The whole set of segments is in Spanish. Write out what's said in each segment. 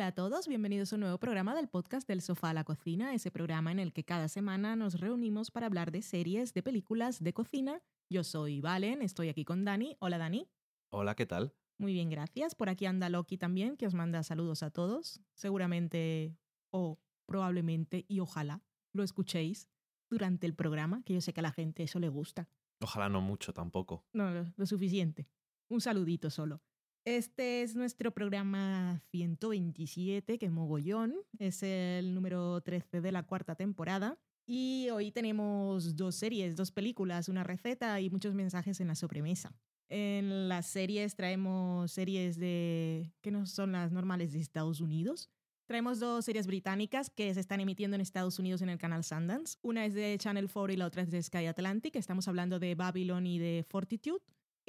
Hola a todos, bienvenidos a un nuevo programa del podcast del sofá a la cocina, ese programa en el que cada semana nos reunimos para hablar de series, de películas, de cocina. Yo soy Valen, estoy aquí con Dani. Hola Dani. Hola, ¿qué tal? Muy bien, gracias. Por aquí anda Loki también, que os manda saludos a todos. Seguramente o probablemente y ojalá lo escuchéis durante el programa, que yo sé que a la gente eso le gusta. Ojalá no mucho tampoco. No, lo, lo suficiente. Un saludito solo. Este es nuestro programa 127, que es mogollón. Es el número 13 de la cuarta temporada. Y hoy tenemos dos series, dos películas, una receta y muchos mensajes en la sobremesa. En las series traemos series de que no son las normales de Estados Unidos. Traemos dos series británicas que se están emitiendo en Estados Unidos en el canal Sundance. Una es de Channel 4 y la otra es de Sky Atlantic. Estamos hablando de Babylon y de Fortitude.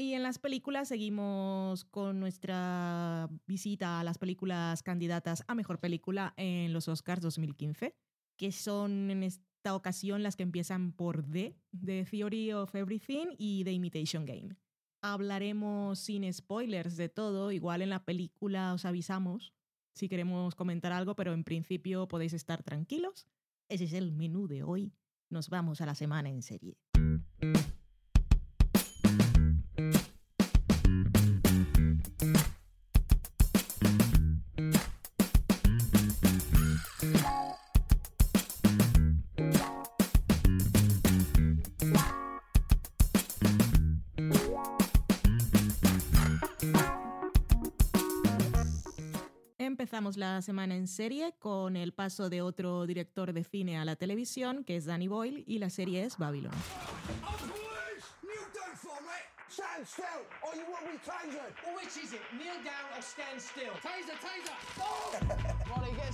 Y en las películas seguimos con nuestra visita a las películas candidatas a Mejor Película en los Oscars 2015, que son en esta ocasión las que empiezan por D, The Theory of Everything y The Imitation Game. Hablaremos sin spoilers de todo, igual en la película os avisamos si queremos comentar algo, pero en principio podéis estar tranquilos. Ese es el menú de hoy. Nos vamos a la semana en serie. Empezamos la semana en serie con el paso de otro director de cine a la televisión, que es Danny Boyle, y la serie es Babylon. Kneel down for it. Stand still, or you will be tasered. Well, which is it? Kneel down or stand still? Taser, taser. Molly, get?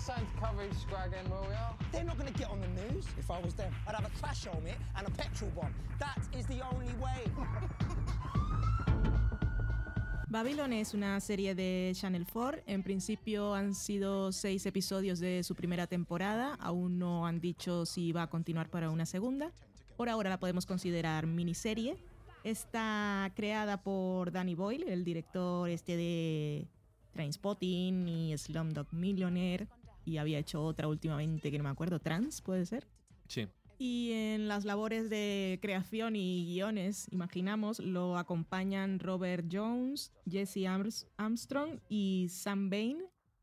They're not going to on the news. If I was them, I'd have a crash helmet and a petrol bomb. That is the only way. Babylon es una serie de Channel 4. En principio han sido seis episodios de su primera temporada. Aún no han dicho si va a continuar para una segunda. Por ahora la podemos considerar miniserie. Está creada por Danny Boyle, el director este de Trainspotting y Slumdog Millionaire. Y había hecho otra últimamente que no me acuerdo, Trans, puede ser. Sí. Y en las labores de creación y guiones, imaginamos, lo acompañan Robert Jones, Jesse Arms- Armstrong y Sam Bain.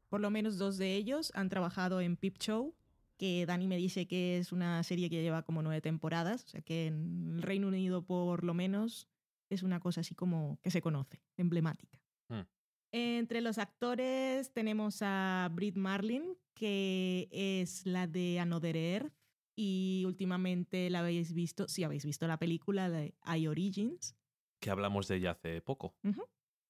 Por lo menos dos de ellos han trabajado en Peep Show, que Dani me dice que es una serie que lleva como nueve temporadas, o sea que en el Reino Unido por lo menos es una cosa así como que se conoce, emblemática. Hmm. Entre los actores tenemos a Brit Marlin, que es la de Another Earth, y últimamente la habéis visto, si habéis visto la película de I Origins. Que hablamos de ella hace poco.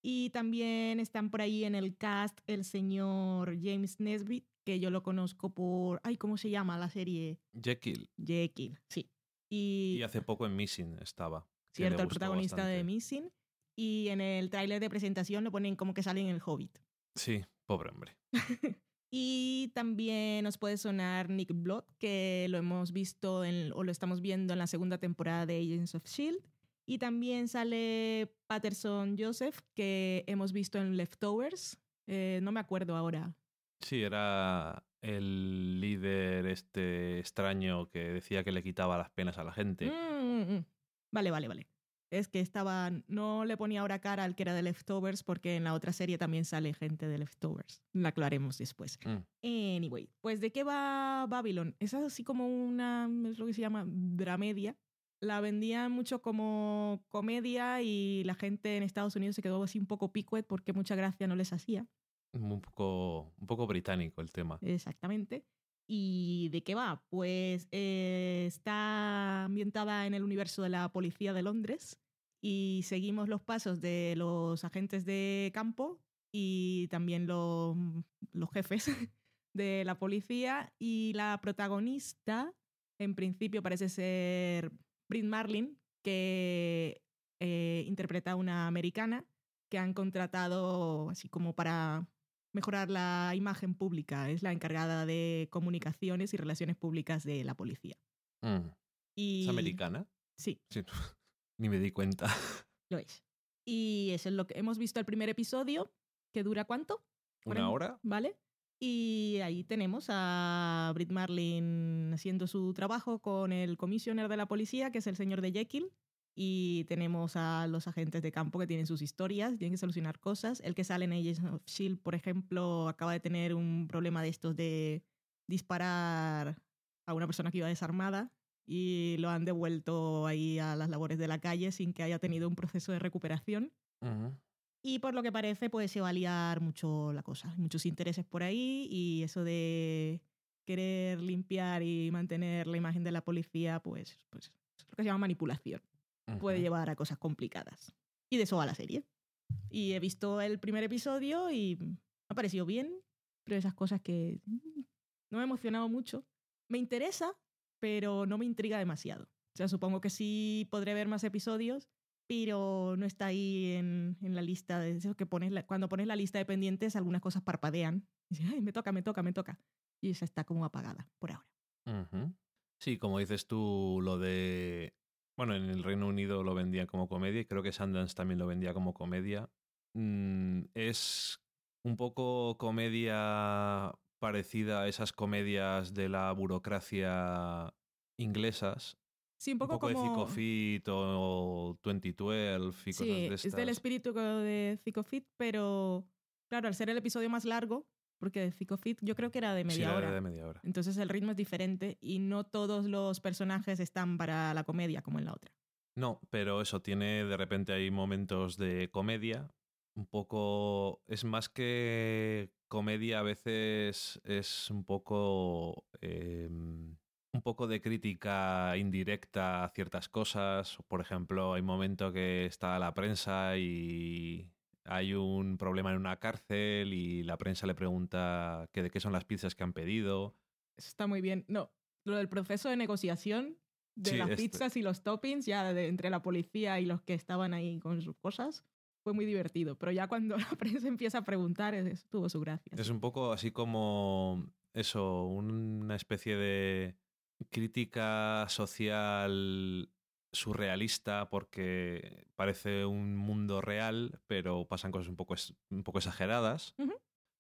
Y también están por ahí en el cast el señor James Nesbitt, que yo lo conozco por, ay, ¿cómo se llama la serie? Jekyll. Jekyll, sí. Y, Y hace poco en Missing estaba. cierto, el protagonista de. Missing. Y en el tráiler de presentación lo ponen como que sale en el Hobbit. Sí, pobre hombre. Y también nos puede sonar Nick Blood, que lo hemos visto en- o lo estamos viendo en la segunda temporada de Agents of Shield. Y también sale Patterson Joseph, que hemos visto en Leftovers. Eh, no me acuerdo ahora. Sí, era el líder este extraño que decía que le quitaba las penas a la gente. Mm, mm, mm. Vale, vale, vale. Es que estaba. No le ponía ahora cara al que era de Leftovers, porque en la otra serie también sale gente de Leftovers. La aclaremos después. Mm. Anyway, pues ¿de qué va Babylon? Es así como una, es lo que se llama dramedia. La vendían mucho como comedia y la gente en Estados Unidos se quedó así un poco picuet porque mucha gracia no les hacía. Un poco, un poco británico el tema. Exactamente. ¿Y de qué va? Pues eh, está ambientada en el universo de la policía de Londres y seguimos los pasos de los agentes de campo y también los, los jefes de la policía y la protagonista en principio parece ser Brit Marlin que eh, interpreta a una americana que han contratado así como para mejorar la imagen pública. Es la encargada de comunicaciones y relaciones públicas de la policía. Mm. Y, ¿Es americana? Sí, Sí. Ni me di cuenta. lo es. Y eso es lo que hemos visto el primer episodio, que dura cuánto? ¿Una hora? ¿Vale? Y ahí tenemos a Brit Marlin haciendo su trabajo con el comisionado de la policía, que es el señor de Jekyll. Y tenemos a los agentes de campo que tienen sus historias, tienen que solucionar cosas. El que sale en Agents of Shield, por ejemplo, acaba de tener un problema de estos de disparar a una persona que iba desarmada y lo han devuelto ahí a las labores de la calle sin que haya tenido un proceso de recuperación. Ujú. Y por lo que parece, pues se va a liar mucho la cosa. Hay Muchos intereses por ahí y eso de querer limpiar y mantener la imagen de la policía, pues, pues es lo que se llama manipulación. Puede Ujú. llevar a cosas complicadas. Y de eso va la serie. Y he visto el primer episodio y me ha parecido bien, pero esas cosas que mm, no me ha emocionado mucho. Me interesa, pero no me intriga demasiado. O sea, supongo que sí podré ver más episodios, pero no está ahí en, en la lista de que pones cuando pones la lista de pendientes algunas cosas parpadean y dices, ay me toca me toca me toca y esa está como apagada por ahora. Sí, como dices tú, lo de... Bueno, en el Reino Unido lo vendía como comedia y creo que Sundance también lo vendía como comedia. Mm, es un poco comedia parecida a esas comedias de la burocracia inglesas. sí un Un poco, poco, de como Zico Fit o 2012 y cosas sí de es del estas. espíritu de Zico Fit pero claro al ser el episodio más largo porque de Zico Fit yo creo que era de Sí, media la hora de media hora. entonces el ritmo es diferente y no todos los personajes están para la comedia como en la otra No, pero eso, tiene de repente hay momentos de comedia. Un poco. Es más que comedia, a veces es un poco. eh, un poco de crítica indirecta a ciertas cosas. Por ejemplo, hay un momento que está la prensa y hay un problema en una cárcel y la prensa le pregunta que de qué son las pizzas que han pedido. Eso está muy bien. No, lo del proceso de negociación de Sí, las este- pizzas y los toppings, ya de- entre la policía y los que estaban ahí con sus cosas, fue muy divertido. Pero ya cuando la prensa empieza a preguntar, es- tuvo su gracia. Es un poco así como eso, una especie de crítica social surrealista porque parece un mundo real, pero pasan cosas un poco, un poco exageradas.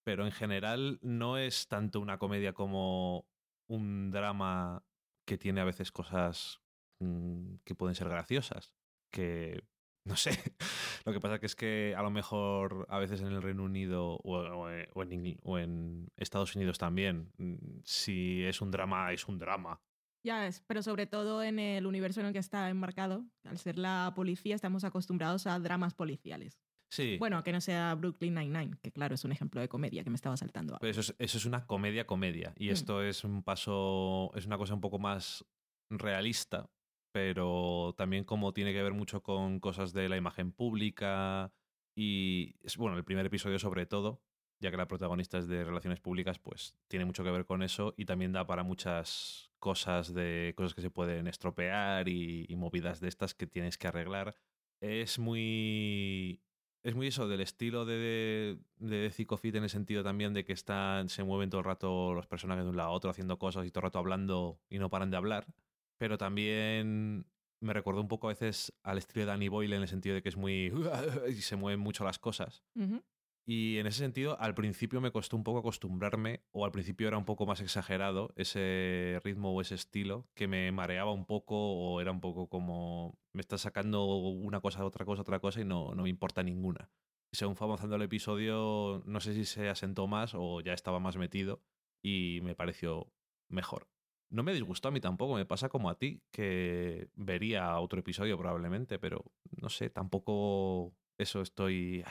Pero en general no es tanto una comedia como un drama que tiene a veces cosas mm, que pueden ser graciosas. Que, no sé, lo que pasa que es que a lo mejor a veces en el Reino Unido o, o en- o en, Ingl- o en Estados Unidos también, mm, si es un drama, es un drama. Ya es, pero sobre todo en el universo en el que está enmarcado, al ser la policía, estamos acostumbrados a dramas policiales. Sí, Bueno, que no sea Brooklyn Nine-Nine, que claro, es un ejemplo de comedia que me estaba saltando. pero eso es, eso es una comedia comedia y Mm. esto es un paso, es una cosa un poco más realista, pero también como tiene que ver mucho con cosas de la imagen pública y, bueno, el primer episodio sobre todo, ya que la protagonista es de relaciones públicas, pues tiene mucho que ver con eso y también da para muchas cosas de cosas que se pueden estropear y, movidas de estas que tienes que arreglar. Es muy es muy eso del estilo de, de, de Fit en el sentido también de que están, se mueven todo el rato los personajes de un lado a otro haciendo cosas y todo el rato hablando y no paran de hablar. Pero también me recordó un poco a veces al estilo de Danny Boyle en el sentido de que es muy... y se mueven mucho las cosas. Y en ese sentido, al principio me costó un poco acostumbrarme, o al principio era un poco más exagerado ese ritmo o ese estilo, que me mareaba un poco o era un poco como me está sacando una cosa, otra cosa, otra cosa y no, no me importa ninguna. Y según fue avanzando el episodio, no sé si se asentó más o ya estaba más metido y me pareció mejor. No me disgustó a mí tampoco, me pasa como a ti, que vería otro episodio probablemente, pero no sé, tampoco eso estoy...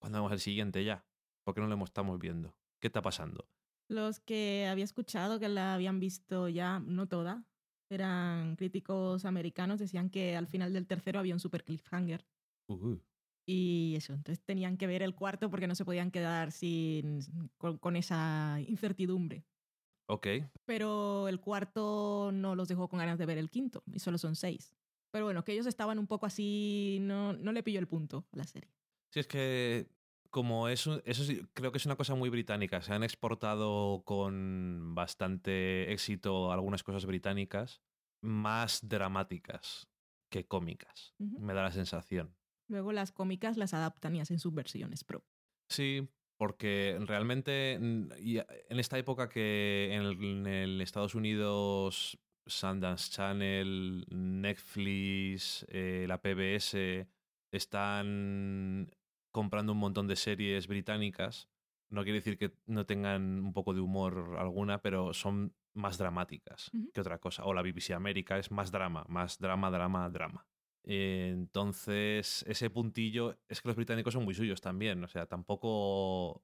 ¿Cuándo vemos el siguiente ya? ¿Por qué no lo estamos viendo? ¿Qué está pasando? Los que había escuchado que la habían visto ya, no toda, eran críticos americanos, decían que al final del tercero había un super cliffhanger. Uh, Y eso, entonces tenían que ver el cuarto porque no se podían quedar sin, con, con esa incertidumbre. Ok, Pero el cuarto no los dejó con ganas de ver el quinto, y solo son seis. Pero bueno, que ellos estaban un poco así, no, no le pilló el punto a la serie. Si es que como es un- eso sí, creo que es una cosa muy británica. Se han exportado con bastante éxito algunas cosas británicas más dramáticas que cómicas. Me da la sensación. Luego las cómicas las adaptan y hacen sus versiones pro. Sí, Porque realmente mm, en esta época que en el, en el Estados Unidos Sundance Channel, Netflix, eh, la PBS están comprando un montón de series británicas, no quiere decir que no tengan un poco de humor alguna, pero son más dramáticas que otra cosa. O la BBC América es más drama, más drama, drama, drama. Eh, Entonces, ese puntillo, es que los británicos son muy suyos también. O sea, tampoco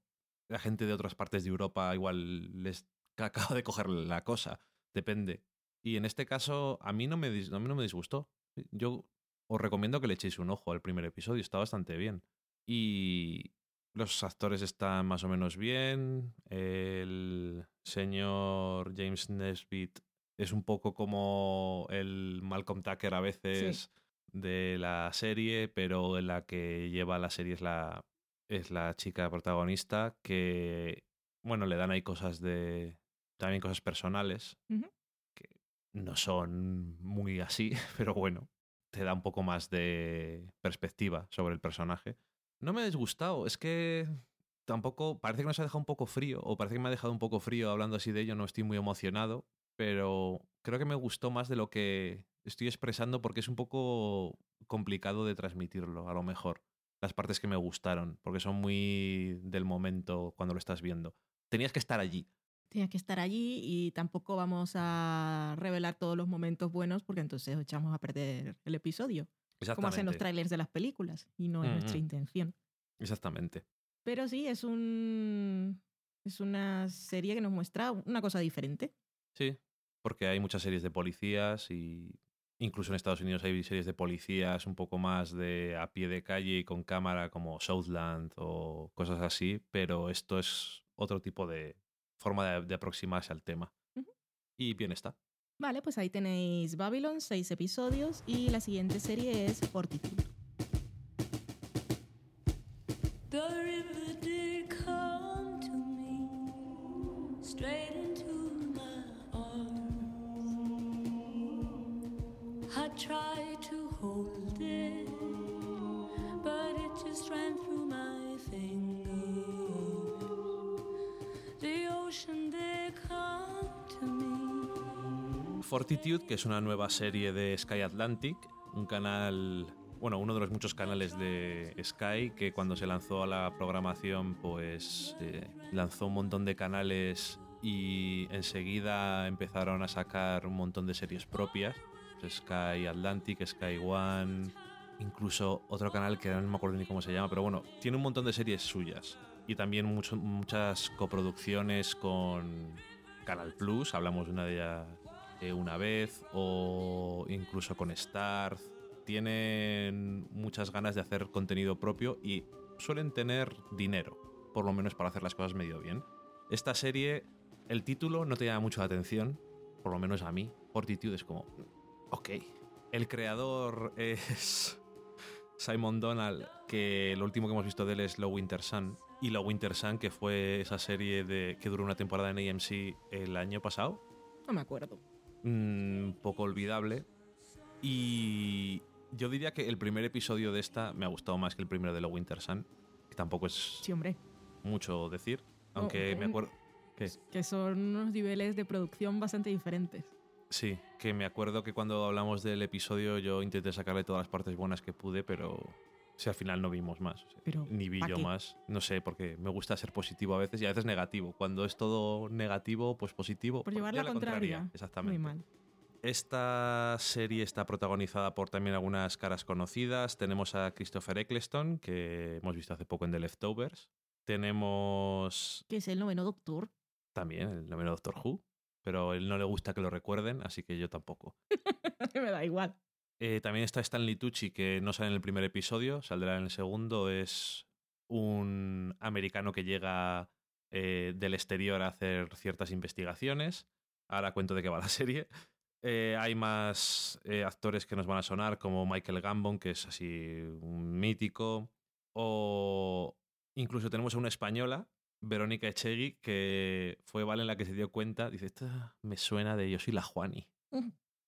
la gente de otras partes de Europa igual les acaba de coger la cosa. Depende. Y en este caso, a mí no me, a mí no me disgustó. Yo os recomiendo que le echéis un ojo al primer episodio, está bastante bien. Y los actores están más o menos bien. El señor James Nesbitt es un poco como el Malcolm Tucker a veces de la serie, pero en la que lleva la serie es la, es la chica protagonista que, bueno, le dan ahí cosas de... también cosas personales que no son muy así, pero bueno, te da un poco más de perspectiva sobre el personaje. No me ha disgustado, es que tampoco, parece que nos ha dejado un poco frío, o parece que me ha dejado un poco frío hablando así de ello, no estoy muy emocionado, pero creo que me gustó más de lo que estoy expresando porque es un poco complicado de transmitirlo, a lo mejor. Las partes que me gustaron, porque son muy del momento cuando lo estás viendo. Tenías que estar allí. Tienes que estar allí y tampoco vamos a revelar todos los momentos buenos porque entonces echamos a perder el episodio. Como hacen los Exactamente. trailers de las películas y no es Mm, nuestra intención. Exactamente. Pero sí, es un es una serie que nos muestra una cosa diferente. Sí, porque hay muchas series de policías y incluso en Estados Unidos hay series de policías un poco más de a pie de calle y con cámara como Southland o cosas así, pero esto es otro tipo de forma de, de aproximarse al tema. Y bien está. Vale, pues ahí tenéis Babylon, seis episodios y la siguiente serie es Fortitude. The river did come to me straight into to hold it, but it just ran through my fingers. Fortitude, que es una nueva serie de Sky Atlantic, un canal, bueno, uno de los muchos canales de Sky que cuando se lanzó a la programación, pues eh, lanzó un montón de canales y enseguida empezaron a sacar un montón de series propias. Sky Atlantic, Sky One, incluso otro canal que no me acuerdo ni cómo se llama, pero bueno, tiene un montón de series suyas. Y también muchas coproducciones con Canal Plus, hablamos de una de ellas eh, una vez, o incluso con Starz. Tienen muchas ganas de hacer contenido propio y suelen tener dinero, por lo menos para hacer las cosas medio bien. Esta serie, el título no te llama mucho la atención, por lo menos a mí. Fortitude es como, ok. El creador es Simon Donald, que lo último que hemos visto de él es Low Winter Sun. Y Low Winter Sun, que fue esa serie de, que duró una temporada en AMC el año pasado, No me acuerdo. un poco olvidable. Y yo diría que el primer episodio de esta me ha gustado más que el primero de Low Winter Sun, que tampoco es Sí, hombre. mucho decir, aunque ok. me acuerdo... ¿Qué? Que son unos niveles de producción bastante diferentes. Sí, que me acuerdo que cuando hablamos del episodio yo intenté sacarle todas las partes buenas que pude, pero si al final no vimos más. o sea, Pero, ni vi ¿pa' yo qué? más. No sé, porque me gusta ser positivo a veces y a veces negativo. Cuando es todo negativo, pues positivo. Por pues llevar la contraria. Exactamente. mal. Esta serie está protagonizada por también algunas caras conocidas. Tenemos a Christopher Eccleston, que hemos visto hace poco en The Leftovers. Tenemos Que es el noveno doctor. también el noveno Doctor Who, pero a él no le gusta que lo recuerden, así que yo tampoco. me da igual. Eh, también está Stanley Tucci, que no sale en el primer episodio, saldrá en el segundo. Es un americano que llega eh, del exterior a hacer ciertas investigaciones. Ahora cuento de qué va la serie. Eh, hay más actores que nos van a sonar, como Michael Gambon, que es así un mítico. O incluso tenemos a una española, Verónica Echegui, que fue Valen la que se dio cuenta. Dice, esta me suena de Yo soy la Juani.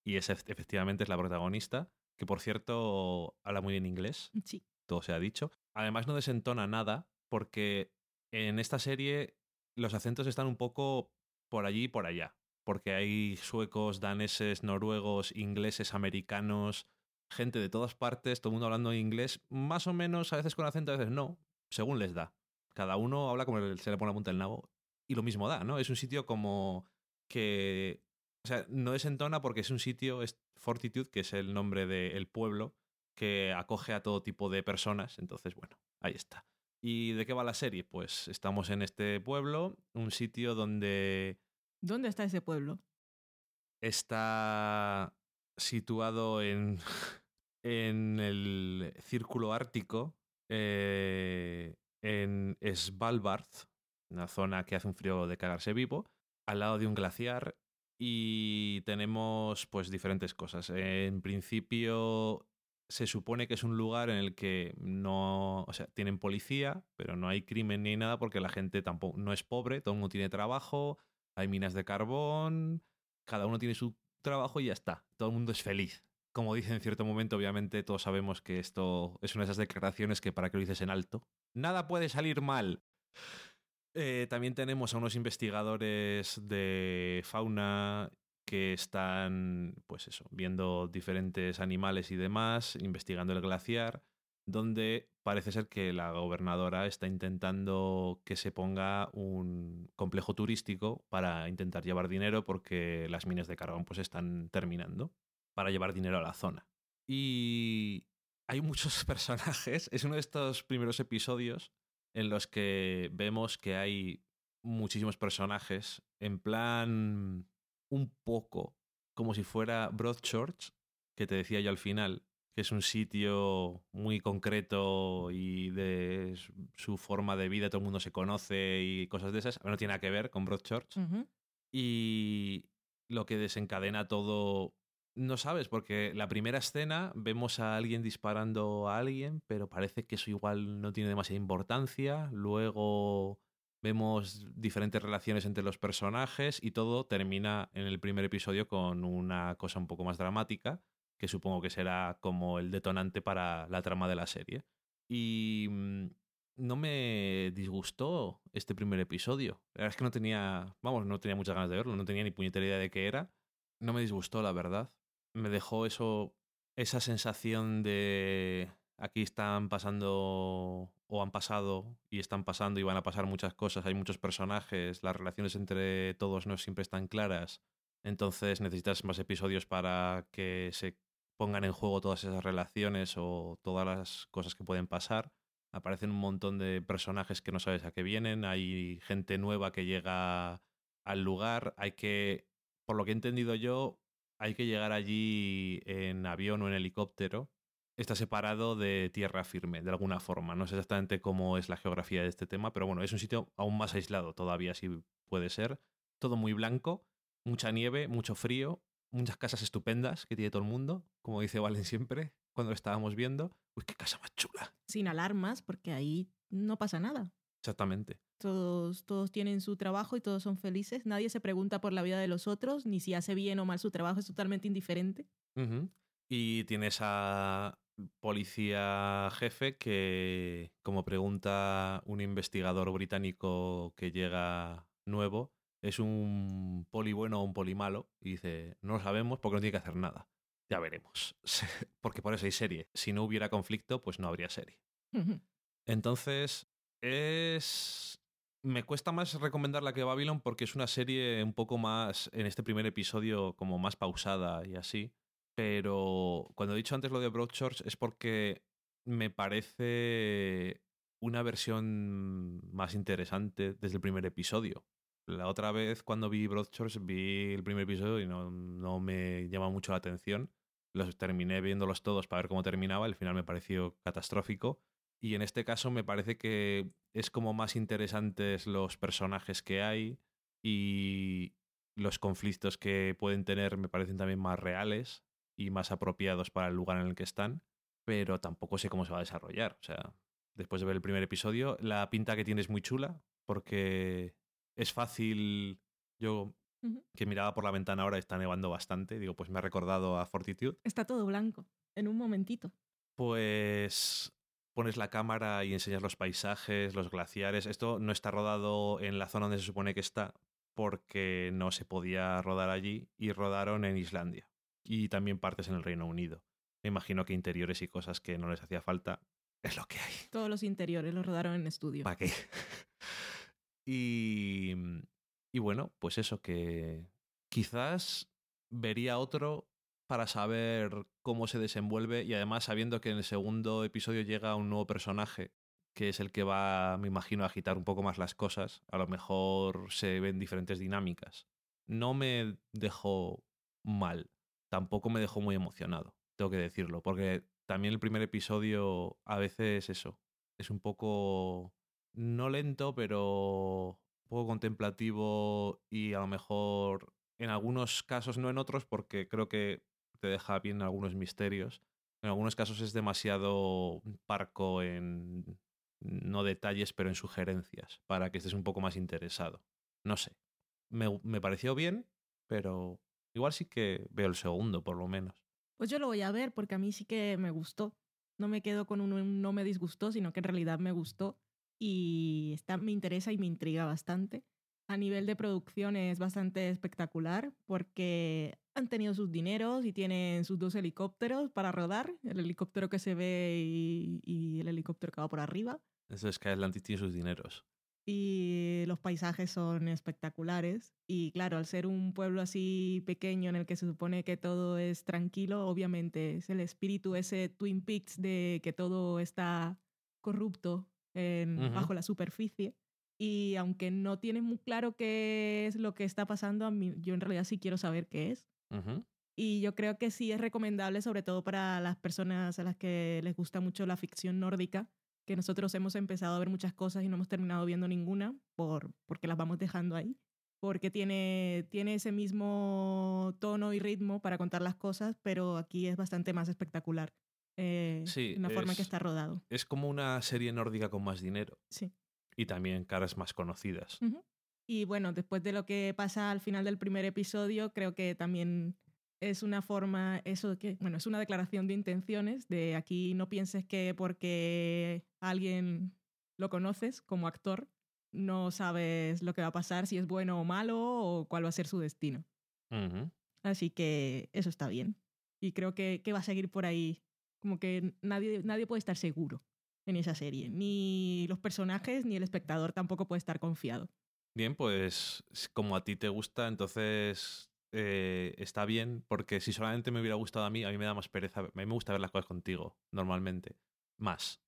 Y esa ef- efectivamente es la protagonista, que por cierto habla muy bien inglés, Sí. todo se ha dicho. Además no desentona nada porque en esta serie los acentos están un poco por allí y por allá, porque hay suecos, daneses, noruegos, ingleses, americanos, gente de todas partes, todo el mundo hablando inglés, más o menos, a veces con acento, a veces no, según les da. Cada uno habla como se le pone la punta del nabo y lo mismo da, ¿no? Es un sitio como que, o sea, no desentona porque es un sitio, es Fortitude, que es el nombre del pueblo, que acoge a todo tipo de personas, entonces, bueno, ahí está. ¿Y de qué va la serie? Pues estamos en este pueblo, un sitio donde ¿Dónde está ese pueblo? está situado en, en el círculo ártico, eh, en Svalbard, una zona que hace un frío de cagarse vivo, al lado de un glaciar y tenemos pues diferentes cosas. En principio se supone que es un lugar en el que no, o sea, tienen policía, pero no hay crimen ni nada porque la gente tampoco no es pobre, todo el mundo tiene trabajo, hay minas de carbón, cada uno tiene su trabajo y ya está, todo el mundo es feliz. Como dice en cierto momento, obviamente todos sabemos que esto es una de esas declaraciones que para que lo dices en alto, nada puede salir mal. Eh, también tenemos a unos investigadores de fauna que están, pues eso, viendo diferentes animales y demás, investigando el glaciar, donde parece ser que la gobernadora está intentando que se ponga un complejo turístico para intentar llevar dinero porque las minas de carbón pues están terminando para llevar dinero a la zona. Y hay muchos personajes, es uno de estos primeros episodios en los que vemos que hay muchísimos personajes, en plan un poco como si fuera Broadchurch, que te decía yo al final, que es un sitio muy concreto y de su forma de vida todo el mundo se conoce y cosas de esas, no tiene nada que ver con Broadchurch. Y lo que desencadena todo, no sabes, porque la primera escena vemos a alguien disparando a alguien, pero parece que eso igual no tiene demasiada importancia. Luego vemos diferentes relaciones entre los personajes y todo termina en el primer episodio con una cosa un poco más dramática, que supongo que será como el detonante para la trama de la serie. Y mm, no me disgustó este primer episodio. La verdad es que no tenía, vamos, no tenía muchas ganas de verlo, no tenía ni puñetera idea de qué era. No me disgustó, la verdad. Me dejó eso, esa sensación de aquí están pasando o han pasado y están pasando y van a pasar muchas cosas, hay muchos personajes, las relaciones entre todos no siempre están claras. Entonces necesitas más episodios para que se pongan en juego todas esas relaciones o todas las cosas que pueden pasar aparecen un montón de personajes que no sabes a qué vienen, hay gente nueva que llega al lugar, hay que, por lo que he entendido yo, hay que llegar allí en avión o en helicóptero. Está separado de tierra firme, de alguna forma. No sé exactamente cómo es la geografía de este tema, pero bueno, es un sitio aún más aislado todavía, si puede ser. Todo muy blanco, mucha nieve, mucho frío, muchas casas estupendas que tiene todo el mundo, como dice Valen siempre, cuando estábamos viendo. Uy, qué casa más chula. Sin alarmas, porque ahí no pasa nada. Exactamente. Todos, todos tienen su trabajo y todos son felices. Nadie se pregunta por la vida de los otros, ni si hace bien o mal su trabajo, es totalmente indiferente. Y tienes a policía jefe que, como pregunta un investigador británico que llega nuevo, es un poli bueno o un poli malo, y dice, no lo sabemos porque no tiene que hacer nada. Ya veremos. porque por eso hay serie. Si no hubiera conflicto, pues no habría serie. Entonces, es. Me cuesta más recomendarla que Babylon porque es una serie un poco más, en este primer episodio, como más pausada y así. Pero cuando he dicho antes lo de Broadchurch es porque me parece una versión más interesante desde el primer episodio. La otra vez cuando vi Broadchurch vi el primer episodio y no, no me llama mucho la atención. Los terminé viéndolos todos para ver cómo terminaba. El final me pareció catastrófico. Y en este caso me parece que es como más interesantes los personajes que hay y los conflictos que pueden tener me parecen también más reales y más apropiados para el lugar en el que están, pero tampoco sé cómo se va a desarrollar. O sea, después de ver el primer episodio, la pinta que tiene es muy chula porque es fácil. Yo que miraba por la ventana ahora está nevando bastante, digo, pues me ha recordado a Fortitude. Está todo blanco, en un momentito. Pues pones la cámara y enseñas los paisajes, los glaciares. Esto no está rodado en la zona donde se supone que está porque no se podía rodar allí y rodaron en Islandia y también partes en el Reino Unido. Me imagino que interiores y cosas que no les hacía falta es lo que hay. Todos los interiores los rodaron en estudio. ¿Para qué? y, y bueno, pues eso, que quizás vería otro para saber cómo se desenvuelve y además sabiendo que en el segundo episodio llega un nuevo personaje que es el que va, me imagino, a agitar un poco más las cosas, a lo mejor se ven diferentes dinámicas. No me dejó mal, tampoco me dejó muy emocionado, tengo que decirlo, porque también el primer episodio a veces eso, es un poco, no lento, pero un poco contemplativo y a lo mejor en algunos casos, no en otros, porque creo que te deja bien algunos misterios. En algunos casos es demasiado parco en no detalles, pero en sugerencias, para que estés un poco más interesado. No sé. Me, me pareció bien, pero igual sí que veo el segundo, por lo menos. Pues yo lo voy a ver porque a mí sí que me gustó. No me quedo con un, no me disgustó, sino que en realidad me gustó y está, me interesa y me intriga bastante. A nivel de producción es bastante espectacular porque han tenido sus dineros y tienen sus dos helicópteros para rodar, el helicóptero que se ve y, y el helicóptero que va por arriba. Eso es que Atlantis tiene sus dineros. Y los paisajes son espectaculares. Y claro, al ser un pueblo así pequeño en el que se supone que todo es tranquilo, obviamente es el espíritu ese Twin Peaks de que todo está corrupto en, Ujú. bajo la superficie. Y aunque no tiene muy claro qué es lo que está pasando, a mí, yo en realidad sí quiero saber qué es. Y yo creo que sí es recomendable, sobre todo para las personas a las que les gusta mucho la ficción nórdica, que nosotros hemos empezado a ver muchas cosas y no hemos terminado viendo ninguna por, porque las vamos dejando ahí. Porque tiene, tiene ese mismo tono y ritmo para contar las cosas, pero aquí es bastante más espectacular. eh, Sí, la forma en que es- está rodado. Es como una serie nórdica con más dinero Sí. y también caras más conocidas. Ujú. Y bueno, después de lo que pasa al final del primer episodio, creo que también es una forma, eso que, bueno, es una declaración de intenciones, de aquí no pienses que porque alguien lo conoces como actor, no sabes lo que va a pasar, si es bueno o malo o cuál va a ser su destino. Así que eso está bien. Y creo que, que va a seguir por ahí. Como que nadie, nadie puede estar seguro en esa serie. Ni los personajes ni el espectador tampoco puede estar confiado. Bien, pues como a ti te gusta, entonces eh, está bien, porque si solamente me hubiera gustado a mí, a mí me da más pereza. A mí me gusta ver las cosas contigo, normalmente. Más.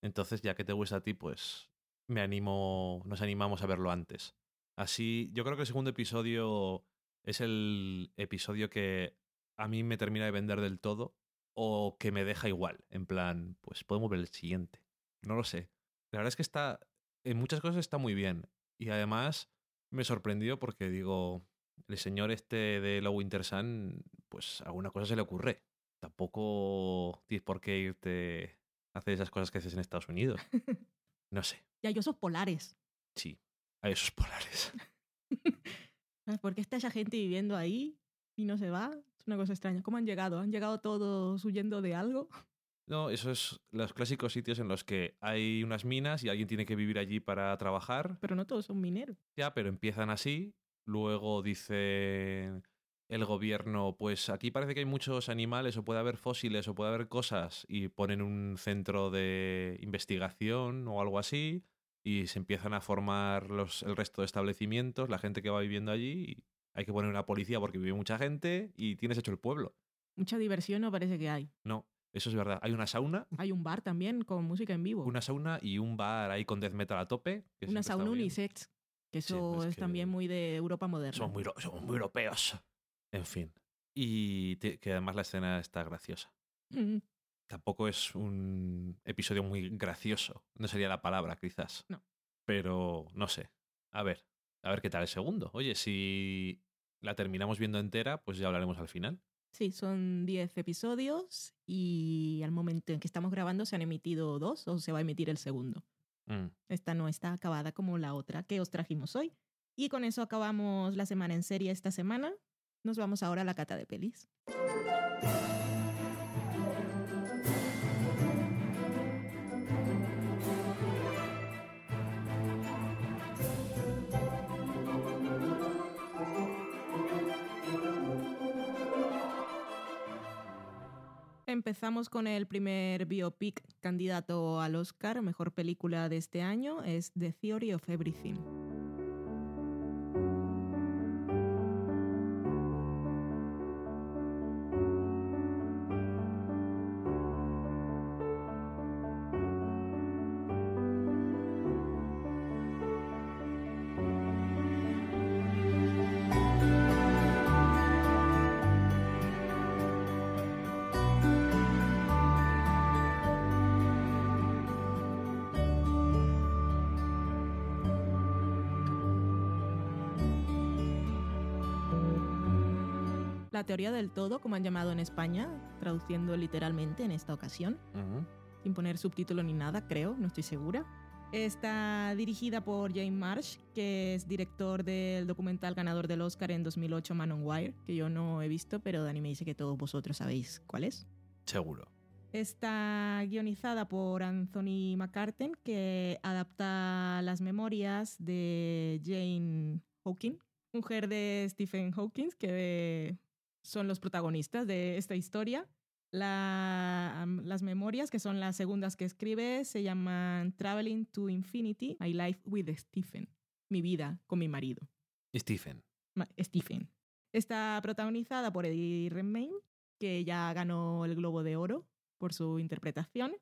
Entonces, ya que te gusta a ti, pues me animo, nos animamos a verlo antes. Así, yo creo que el segundo episodio es el episodio que a mí me termina de vender del todo o que me deja igual. En plan, pues podemos ver el siguiente. No lo sé. La verdad es que está, en muchas cosas está muy bien. Y además me sorprendió porque digo, el señor este de Low Winter Sun, pues alguna cosa se le ocurre. Tampoco tienes por qué irte a hacer esas cosas que haces en Estados Unidos. No sé. Y hay osos polares. Sí, hay esos polares. ¿Sabes ¿Por qué está esa gente viviendo ahí y no se va? Es una cosa extraña. ¿Cómo han llegado? ¿Han llegado todos huyendo de algo? No, eso es los clásicos sitios en los que hay unas minas y alguien tiene que vivir allí para trabajar. Pero no todos son mineros. Ya, pero empiezan así. Luego dice el gobierno, pues aquí parece que hay muchos animales o puede haber fósiles o puede haber cosas y ponen un centro de investigación o algo así y se empiezan a formar los, el resto de establecimientos, la gente que va viviendo allí y hay que poner una policía porque vive mucha gente y tienes hecho el pueblo. Mucha diversión no parece que hay. No, eso es verdad. Hay una sauna, Hay un bar también con música en vivo. una sauna y un bar ahí con death metal a tope. que Una sauna unisex. Que eso es es, que- también muy de Europa moderna. Somos muy, somos muy europeos. En fin. Y te- que además la escena está graciosa. Mm, Tampoco es un episodio muy gracioso. No sería la palabra, quizás. No. Pero no sé. A ver. A ver qué tal el segundo. Oye, si la terminamos viendo entera, pues ya hablaremos al final. Sí, son 10 episodios y al momento en que estamos grabando se han emitido dos o se va a emitir el segundo. Mm. Esta no está acabada como la otra que os trajimos hoy. Y con eso acabamos la semana en serie esta semana. Nos vamos ahora a la cata de pelis. Empezamos con el primer biopic candidato al Oscar, mejor película de este año, es The Theory of Everything. La teoría del todo, como han llamado en España, traduciendo literalmente en esta ocasión, Ujú. sin poner subtítulo ni nada, creo, no estoy segura. Está dirigida por Jane Marsh, que es director del documental ganador del Oscar en 2008, Man on Wire, que yo no he visto, pero Dani me dice que todos vosotros sabéis cuál es. Seguro. Está guionizada por Anthony McCarten, que adapta las memorias de Jane Hawking, mujer de Stephen Hawking, que son los protagonistas de esta historia. La- las memorias, que son las segundas que escribe, se llaman Traveling to Infinity, My Life with Stephen, mi vida con mi marido. Stephen. Ma- Stephen. Está protagonizada por Eddie Redmayne, que ya ganó el Globo de Oro por su interpretación.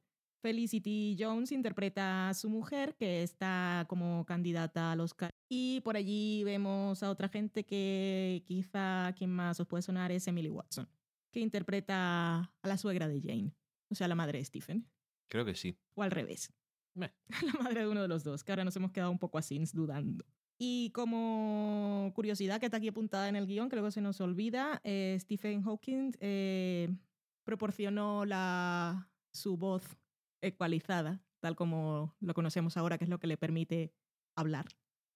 Felicity Jones interpreta a su mujer, que está como candidata al Oscar. Y por allí vemos a otra gente que quizá quien más os puede sonar es Emily Watson, que interpreta a la suegra de Jane, o sea, la madre de Stephen. Creo que sí. O al revés. Meh. La madre de uno de los dos, que ahora nos hemos quedado un poco así dudando. Y como curiosidad que está aquí apuntada en el guion, que luego se nos olvida, eh, Stephen Hawking eh, proporcionó la, su voz ecualizada, tal como lo conocemos ahora, que es lo que le permite hablar.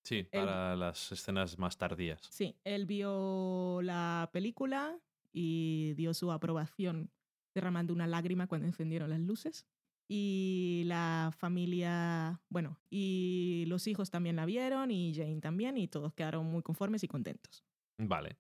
Sí, para las escenas más tardías. Sí, él vio la película y dio su aprobación derramando una lágrima cuando encendieron las luces. Y la familia, bueno, y los hijos también la vieron y Jane también y todos quedaron muy conformes y contentos. Vale.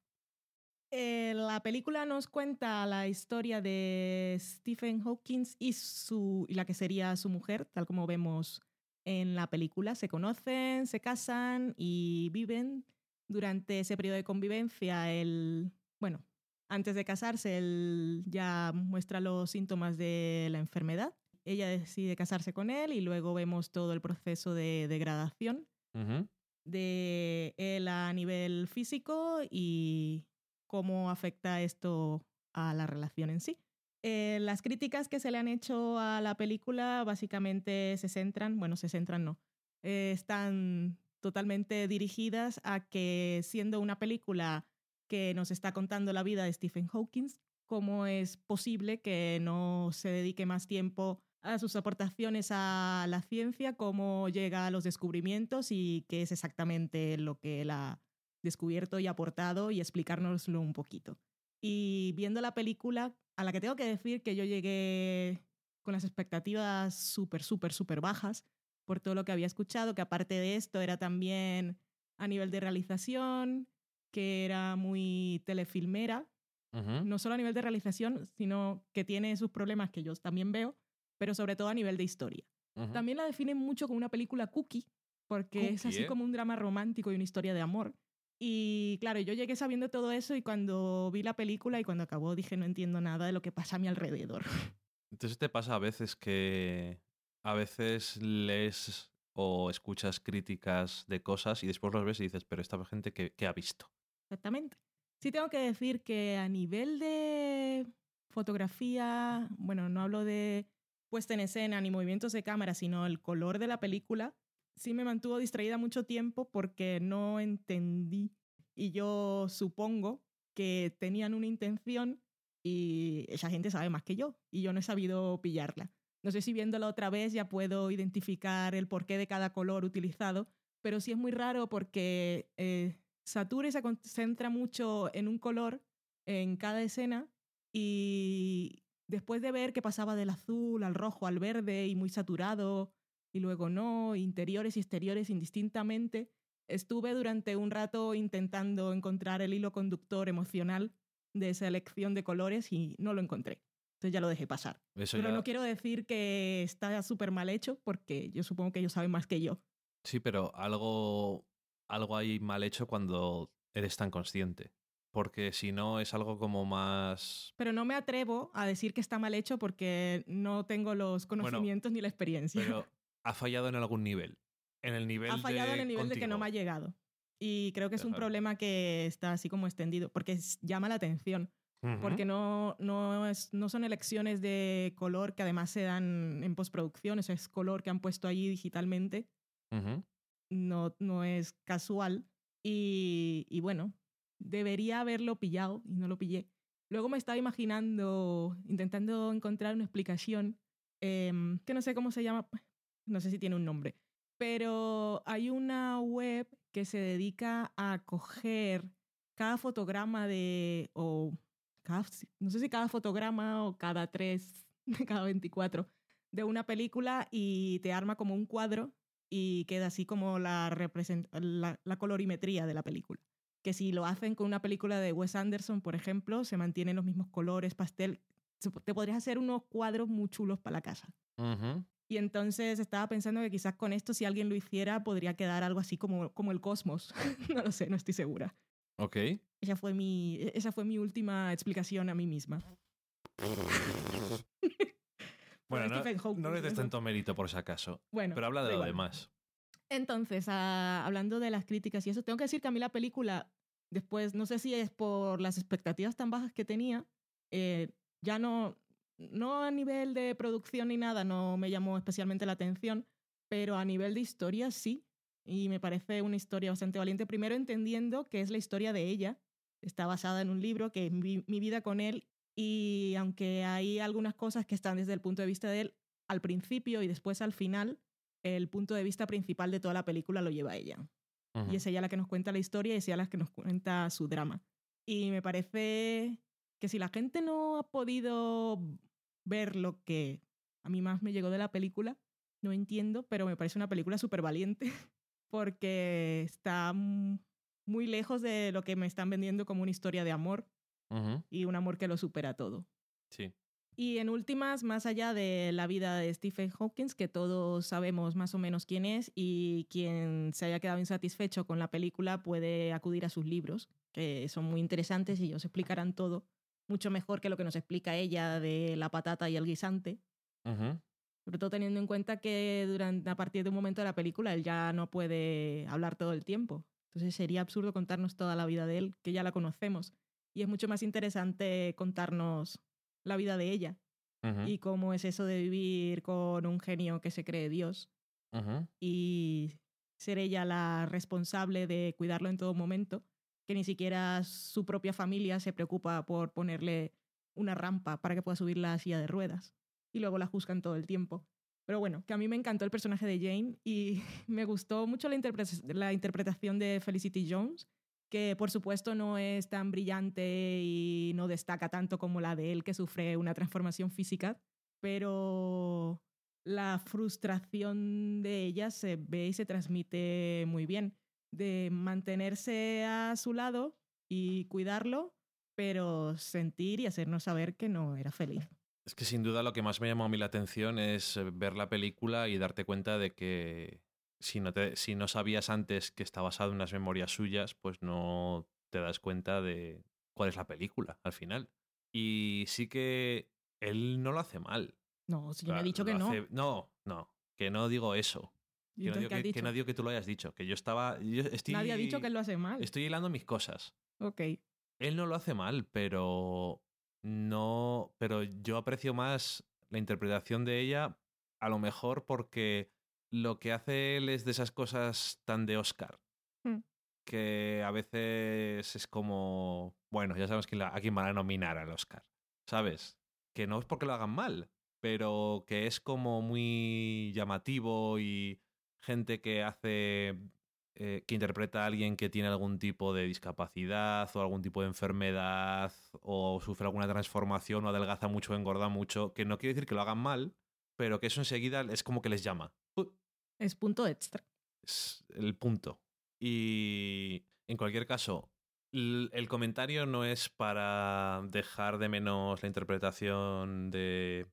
Eh, la película nos cuenta la historia de Stephen Hawking y, su, y la que sería su mujer, tal como vemos en la película. Se conocen, se casan y viven. Durante ese periodo de convivencia, él, bueno, antes de casarse, él ya muestra los síntomas de la enfermedad. Ella decide casarse con él y luego vemos todo el proceso de degradación Ujú. de él a nivel físico y cómo afecta esto a la relación en sí. Eh, las críticas que se le han hecho a la película básicamente se centran, bueno, se centran no, eh, están totalmente dirigidas a que siendo una película que nos está contando la vida de Stephen Hawking, cómo es posible que no se dedique más tiempo a sus aportaciones a la ciencia, cómo llega a los descubrimientos y qué es exactamente lo que él ha descubierto y aportado y explicárnoslo un poquito. Y viendo la película, a la que tengo que decir que yo llegué con las expectativas súper, súper, súper bajas por todo lo que había escuchado, que aparte de esto era también a nivel de realización, que era muy telefilmera, no solo a nivel de realización, sino que tiene sus problemas que yo también veo, pero sobre todo a nivel de historia. También la definen mucho como una película cookie, porque es así ¿eh? como un drama romántico y una historia de amor. Y claro, yo llegué sabiendo todo eso y cuando vi la película y cuando acabó dije no entiendo nada de lo que pasa a mi alrededor. Entonces te pasa a veces que a veces lees o escuchas críticas de cosas y después los ves y dices, pero esta gente que, ha visto. Exactamente. Sí tengo que decir que a nivel de fotografía, bueno, no hablo de puesta en escena ni movimientos de cámara, sino el color de la película, sí me mantuvo distraída mucho tiempo porque no entendí y yo supongo que tenían una intención y esa gente sabe más que yo y yo no he sabido pillarla. No sé si viéndola otra vez ya puedo identificar el porqué de cada color utilizado, pero sí es muy raro porque eh, Sature se concentra mucho en un color en cada escena y después de ver que pasaba del azul al rojo al verde y muy saturado y luego no, interiores y exteriores indistintamente, estuve durante un rato intentando encontrar el hilo conductor emocional de esa elección de colores y no lo encontré. Entonces ya lo dejé pasar. Eso Pero ya- no quiero decir que está súper mal hecho porque yo supongo que ellos saben más que yo. Sí, pero algo, algo hay mal hecho cuando eres tan consciente. Porque si no es algo como más... Pero no me atrevo a decir que está mal hecho porque no tengo los conocimientos ni la experiencia. Pero ha fallado en algún nivel. En el nivel ha fallado de en el nivel de que no me ha llegado. Y creo que es un problema que está así como extendido, porque llama la atención, porque no, no, es, no son elecciones de color que además se dan en postproducción, eso es color que han puesto allí digitalmente, Ujú. no, no es casual. Y, y bueno, debería haberlo pillado y no lo pillé. Luego me estaba imaginando, intentando encontrar una explicación, em, que no sé cómo se llama, no sé si tiene un nombre, pero hay una web que se dedica a coger cada fotograma de, o no sé si cada fotograma o cada tres, cada 24 de una película y te arma como un cuadro y queda así como la, represent- la, colorimetría de la película. Que si lo hacen con una película de Wes Anderson, por ejemplo, se mantienen los mismos colores, pastel. Te podrías hacer unos cuadros muy chulos para la casa. Ujú. Y entonces estaba pensando que quizás con esto, si alguien lo hiciera, podría quedar algo así como, como el cosmos. no lo sé, no estoy segura. Ok. Esa fue, mi, esa fue mi última explicación a mí misma. Bueno, no, Hawking, no le des tanto mérito por si acaso. Bueno, Pero habla de lo demás. Entonces, ah, hablando de las críticas y eso, tengo que decir que a mí la película, después, no sé si es por las expectativas tan bajas que tenía, eh, ya no, no a nivel de producción ni nada, no me llamó especialmente la atención, pero a nivel de historia sí. Y me parece una historia bastante valiente. Primero entendiendo que es la historia de ella. Está basada en un libro que es mi, mi vida con él. Y aunque hay algunas cosas que están desde el punto de vista de él al principio y después al final, el punto de vista principal de toda la película lo lleva ella. Y es ella la que nos cuenta la historia y es ella la que nos cuenta su drama. Y me parece que si la gente no ha podido ver lo que a mí más me llegó de la película, no entiendo, pero me parece una película súper valiente porque está muy lejos de lo que me están vendiendo como una historia de amor y un amor que lo supera todo. Sí. Y en últimas, más allá de la vida de Stephen Hawking, que todos sabemos más o menos quién es, y quien se haya quedado insatisfecho con la película puede acudir a sus libros, que son muy interesantes y ellos explicarán todo mucho mejor que lo que nos explica ella de la patata y el guisante. Ujú. Sobre todo teniendo en cuenta que durante, a partir de un momento de la película él ya no puede hablar todo el tiempo. Entonces sería absurdo contarnos toda la vida de él, que ya la conocemos. Y es mucho más interesante contarnos la vida de ella y cómo es eso de vivir con un genio que se cree Dios y ser ella la responsable de cuidarlo en todo momento, que ni siquiera su propia familia se preocupa por ponerle una rampa para que pueda subir la silla de ruedas y luego la juzgan todo el tiempo. Pero bueno, que a mí me encantó el personaje de Jane y me gustó mucho la, interpre- la interpretación de Felicity Jones, que por supuesto no es tan brillante y no destaca tanto como la de él que sufre una transformación física, pero la frustración de ella se ve y se transmite muy bien, de mantenerse a su lado y cuidarlo, pero sentir y hacernos saber que no era feliz. Es que sin duda lo que más me llamó a mí la atención es eh, ver la película y darte cuenta de que si no, te, si no sabías antes que está basado en unas memorias suyas, pues no te das cuenta de cuál es la película al final. Y sí que él no lo hace mal. No, si yo me he dicho que no. No, no, que no digo eso. ¿Y Que no, digo que, que dicho? no digo que tú lo hayas dicho. Que yo estaba. yo estoy, Nadie ha dicho que él lo hace mal. Estoy hilando mis cosas. Ok. Él no lo hace mal, pero no. Pero yo aprecio más la interpretación de ella, a lo mejor porque lo que hace él es de esas cosas tan de Oscar. Hmm. Que a veces es como. Bueno, ya sabemos quién la- a quién van a nominar al Oscar. ¿Sabes? Que no es porque lo hagan mal, pero que es como muy llamativo y gente que hace eh, que interpreta a alguien que tiene algún tipo de discapacidad o algún tipo de enfermedad o sufre alguna transformación o adelgaza mucho o engorda mucho, que no quiere decir que lo hagan mal, pero que eso enseguida es como que les llama. Uh, Es punto extra. Es el punto. Y en cualquier caso, el comentario no es para dejar de menos la interpretación de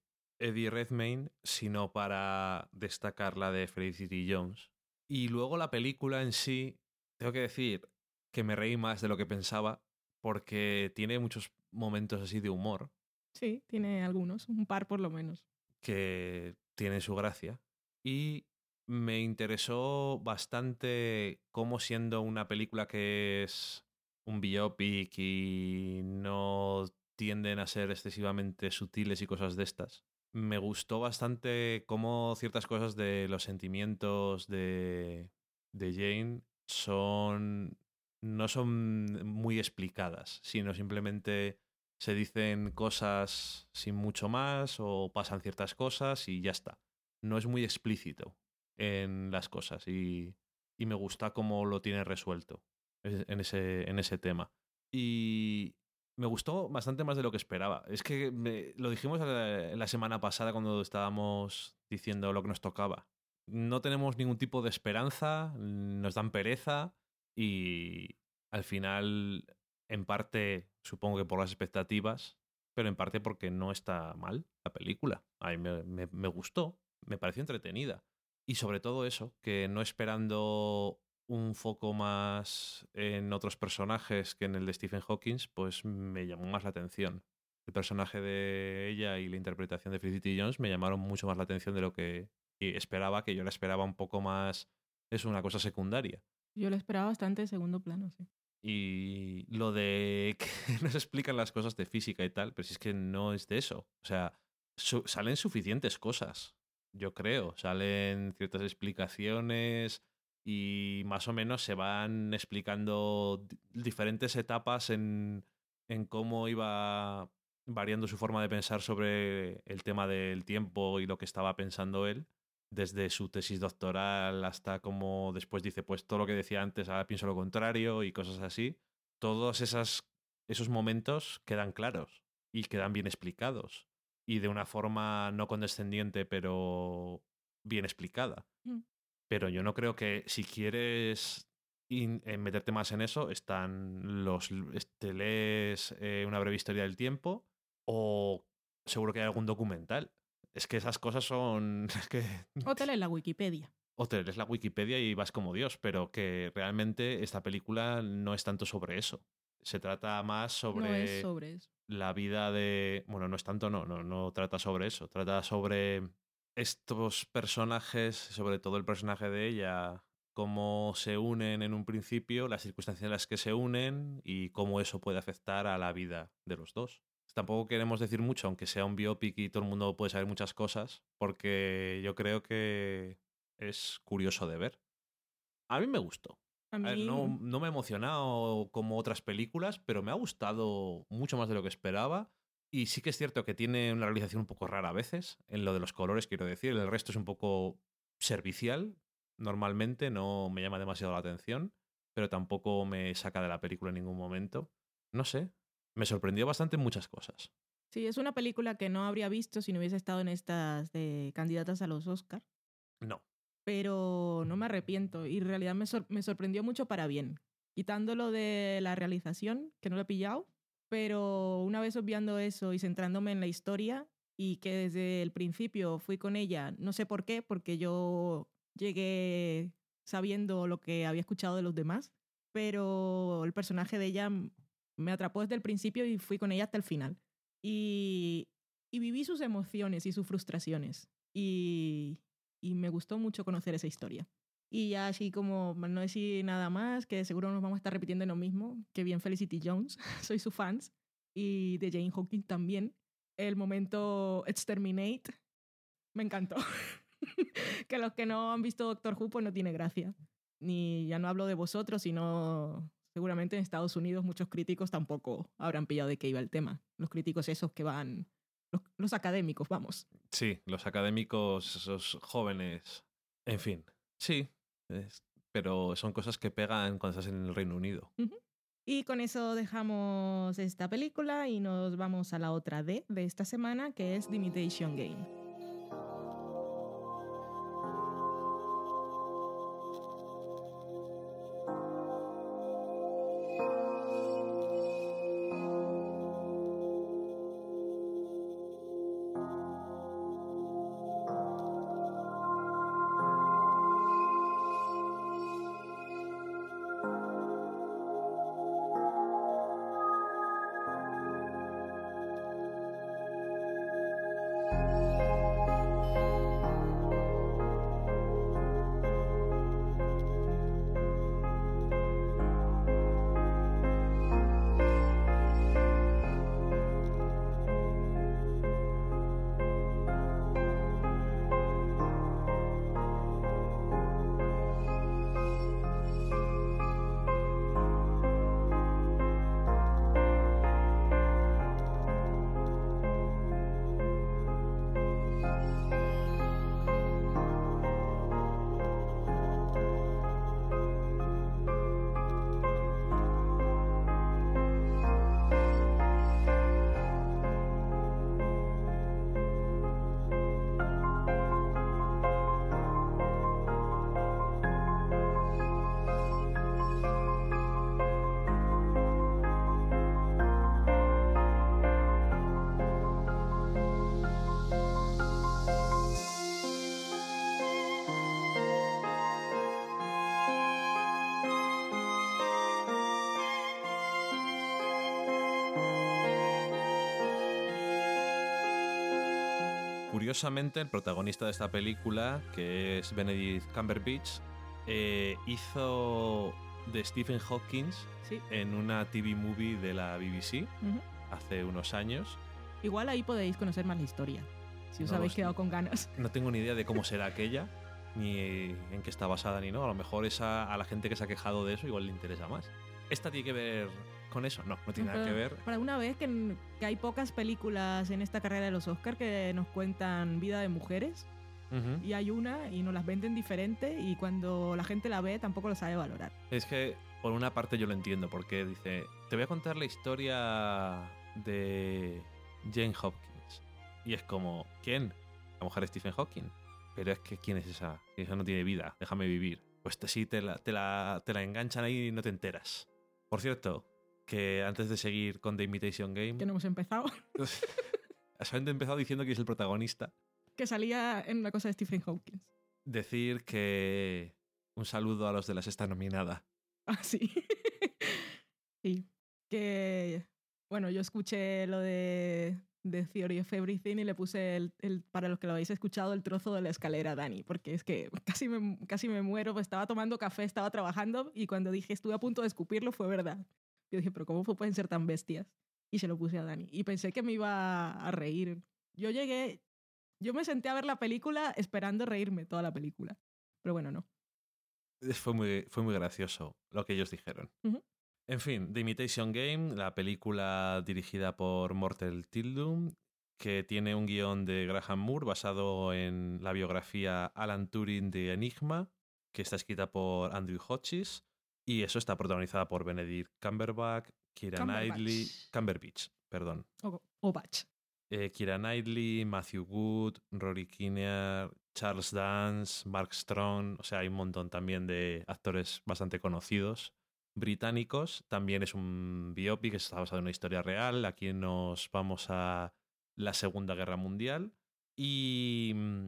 Eddie Redmayne, sino para destacar la de Felicity Jones. Y luego la película en sí, tengo que decir que me reí más de lo que pensaba, porque tiene muchos momentos así de humor Sí, tiene algunos, un par por lo menos. que tienen su gracia. Y me interesó bastante cómo siendo una película que es un biopic y no tienden a ser excesivamente sutiles y cosas de estas. Me gustó bastante cómo ciertas cosas de los sentimientos de, de Jane son no son muy explicadas, sino simplemente se dicen cosas sin mucho más o pasan ciertas cosas y ya está. No es muy explícito en las cosas y, y me gusta cómo lo tiene resuelto es- en ese, en ese tema. Y me gustó bastante más de lo que esperaba. Es que me- lo dijimos la, la semana pasada cuando estábamos diciendo lo que nos tocaba. No tenemos ningún tipo de esperanza, nos dan pereza y al final, en parte, supongo que por las expectativas, pero en parte porque no está mal la película. A me- me gustó, me pareció entretenida. Y sobre todo eso, que no esperando un foco más en otros personajes que en el de Stephen Hawking, pues me llamó más la atención. El personaje de ella y la interpretación de Felicity Jones me llamaron mucho más la atención de lo que esperaba, que yo la esperaba un poco más, es una cosa secundaria. Yo lo esperaba bastante de segundo plano, sí. Y lo de que no se explican las cosas de física y tal, pero si es que no es de eso. O sea, su- salen suficientes cosas, yo creo. Salen ciertas explicaciones y más o menos se van explicando di- diferentes etapas en, en cómo iba variando su forma de pensar sobre el tema del tiempo y lo que estaba pensando él desde su tesis doctoral hasta como después dice, pues todo lo que decía antes, ahora pienso lo contrario y cosas así. Todos esos momentos quedan claros y quedan bien explicados y de una forma no condescendiente, pero bien explicada. Mm. Pero yo no creo que si quieres in- eh, meterte más en eso, están los... Te lees eh, una breve historia del tiempo o seguro que hay algún documental. Es que esas cosas son... es que O te lees la Wikipedia. o te lees la Wikipedia y vas como Dios, pero que realmente esta película no es tanto sobre eso. Se trata más sobre, No es sobre eso. la vida de. Bueno, no es tanto, no, no, no trata sobre eso. Trata sobre estos personajes, sobre todo el personaje de ella, cómo se unen en un principio, las circunstancias en las que se unen y cómo eso puede afectar a la vida de los dos. Tampoco queremos decir mucho, aunque sea un biopic y todo el mundo puede saber muchas cosas, porque yo creo que es curioso de ver. A mí me gustó. A A ver, mí, no, no me ha emocionado como otras películas, pero me ha gustado mucho más de lo que esperaba. Y sí que es cierto que tiene una realización un poco rara a veces, en lo de los colores, quiero decir. El resto es un poco servicial, normalmente, no me llama demasiado la atención, pero tampoco me saca de la película en ningún momento. No sé, me sorprendió bastante en muchas cosas. sí, es una película que no habría visto si no hubiese estado en estas de candidatas a los Oscar, No, pero no me arrepiento y en realidad me, sor- me sorprendió mucho para bien. Quitándolo de la realización, que no lo he pillado, pero una vez obviando eso y centrándome en la historia y que desde el principio fui con ella, no sé por qué, porque yo llegué sabiendo lo que había escuchado de los demás, pero el personaje de ella me atrapó desde el principio y fui con ella hasta el final. Y, y viví sus emociones y sus frustraciones. Y, y me gustó mucho conocer esa historia. Y ya así como no decir nada más, que seguro nos vamos a estar repitiendo en lo mismo, que bien Felicity Jones, soy su fans, y de Jane Hawkins también. El momento Exterminate me encantó. que los que no han visto Doctor Who pues no tiene gracia. Ni ya no hablo de vosotros, sino seguramente en Estados Unidos muchos críticos tampoco habrán pillado de qué iba el tema. Los críticos esos que van, los, los académicos, vamos. sí, los académicos, esos jóvenes, en fin, sí, pero son cosas que pegan cuando estás en el Reino Unido. Y con eso dejamos esta película y nos vamos a la otra D de esta semana, que es The Imitation Game. Curiosamente, el protagonista de esta película, que es Benedict Cumberbatch, eh, hizo de Stephen Hawking Sí. en una TV movie de la BBC hace unos años. Igual ahí podéis conocer más la historia, si os No habéis quedado con ganas. No tengo ni idea de cómo será aquella, ni en qué está basada, ni no. A lo mejor esa, a la gente que se ha quejado de eso igual le interesa más. ¿Esta tiene que ver con eso? No, no tiene nada que ver. Para una vez que, que hay pocas películas en esta carrera de los Oscars que nos cuentan vida de mujeres, y hay una y nos las venden diferente y cuando la gente la ve tampoco lo sabe valorar. Es que, por una parte, yo lo entiendo, porque dice: Te voy a contar la historia de Jane Hopkins. Y es como: ¿Quién? La mujer de Stephen Hawking. Pero es que, ¿quién es esa? Esa no tiene vida, déjame vivir. Pues te, sí, te la, te, la, te la enganchan ahí y no te enteras. Por cierto, que antes de seguir con The Imitation Game, Que no hemos empezado, Solamente he empezado diciendo que es el protagonista. que salía en una cosa de Stephen Hawking. Decir que un saludo a los de la sexta nominada. Ah, sí. sí. Que, bueno, yo escuché lo de, de Theory of Everything y le puse, el, el- para los que lo habéis escuchado, el trozo de la escalera a Dani, porque es que casi me, casi me muero, pues estaba tomando café, estaba trabajando y cuando dije estuve a punto de escupirlo fue verdad. Yo dije, pero ¿cómo pueden ser tan bestias? Y se lo puse a Dani. Y pensé que me iba a reír. Yo llegué, yo me senté a ver la película esperando reírme toda la película. Pero bueno, no. Es- Fue muy, fue muy gracioso lo que ellos dijeron. En fin, The Imitation Game, la película dirigida por Mortel Tildum, que tiene un guion de Graham Moore basado en la biografía Alan Turing de Enigma, que está escrita por Andrew Hodges, y eso está protagonizada por Benedict Cumberbatch, Cumberbatch. Knightley, Cumberbatch, perdón, O, o Batch. eh, Keira Knightley, Matthew Wood, Rory Kinnear, Charles Dance, Mark Strong, o sea, hay un montón también de actores bastante conocidos británicos. También es un biopic que está basado en una historia real. Aquí nos vamos a la Segunda Guerra Mundial y mm,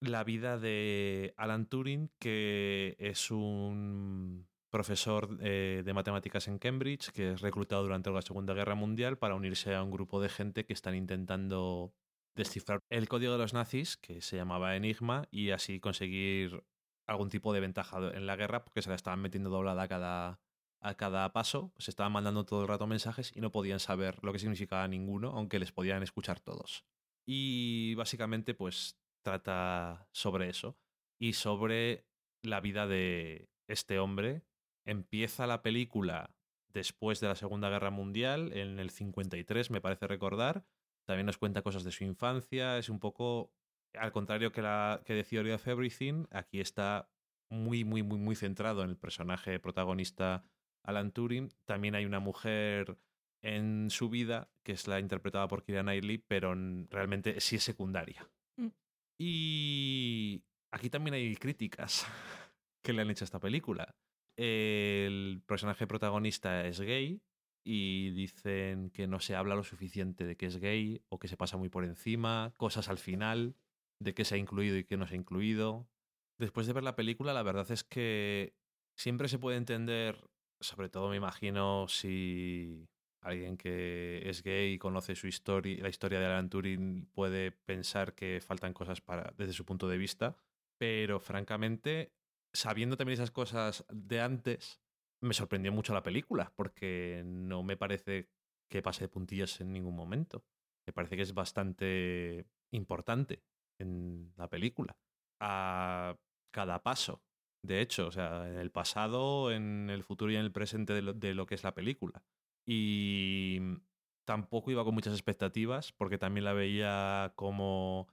la vida de Alan Turing, que es un profesor eh, de matemáticas en Cambridge, que es reclutado durante la Segunda Guerra Mundial para unirse a un grupo de gente que están intentando descifrar el código de los nazis, que se llamaba Enigma, y así conseguir algún tipo de ventaja en la guerra, porque se la estaban metiendo doblada a cada, a cada paso, se estaban mandando todo el rato mensajes y no podían saber lo que significaba ninguno, aunque les podían escuchar todos. Y básicamente, pues trata sobre eso y sobre la vida de este hombre. Empieza la película después de la Segunda Guerra Mundial, en el 53, me parece recordar. También nos cuenta cosas de su infancia. Es un poco, al contrario que, la, que de Theory of Everything, aquí está muy, muy, muy, muy centrado en el personaje protagonista Alan Turing. También hay una mujer en su vida, que es la interpretada por Keira Knightley, pero realmente sí es secundaria. Mm. Y aquí también hay críticas que le han hecho a esta película. El personaje protagonista es gay y dicen que no se habla lo suficiente de que es gay o que se pasa muy por encima, cosas al final, de que se ha incluido y que no se ha incluido. Después de ver la película, la verdad es que siempre se puede entender, sobre todo me imagino si alguien que es gay y conoce su historia, la historia de Alan Turing puede pensar que faltan cosas para, desde su punto de vista, pero francamente, sabiendo también esas cosas de antes, me sorprendió mucho la película, porque no me parece que pase de puntillas en ningún momento. Me parece que es bastante importante en la película. A cada paso. De hecho, o sea, en el pasado, en el futuro y en el presente de lo, de lo que es la película. Y tampoco iba con muchas expectativas, porque también la veía como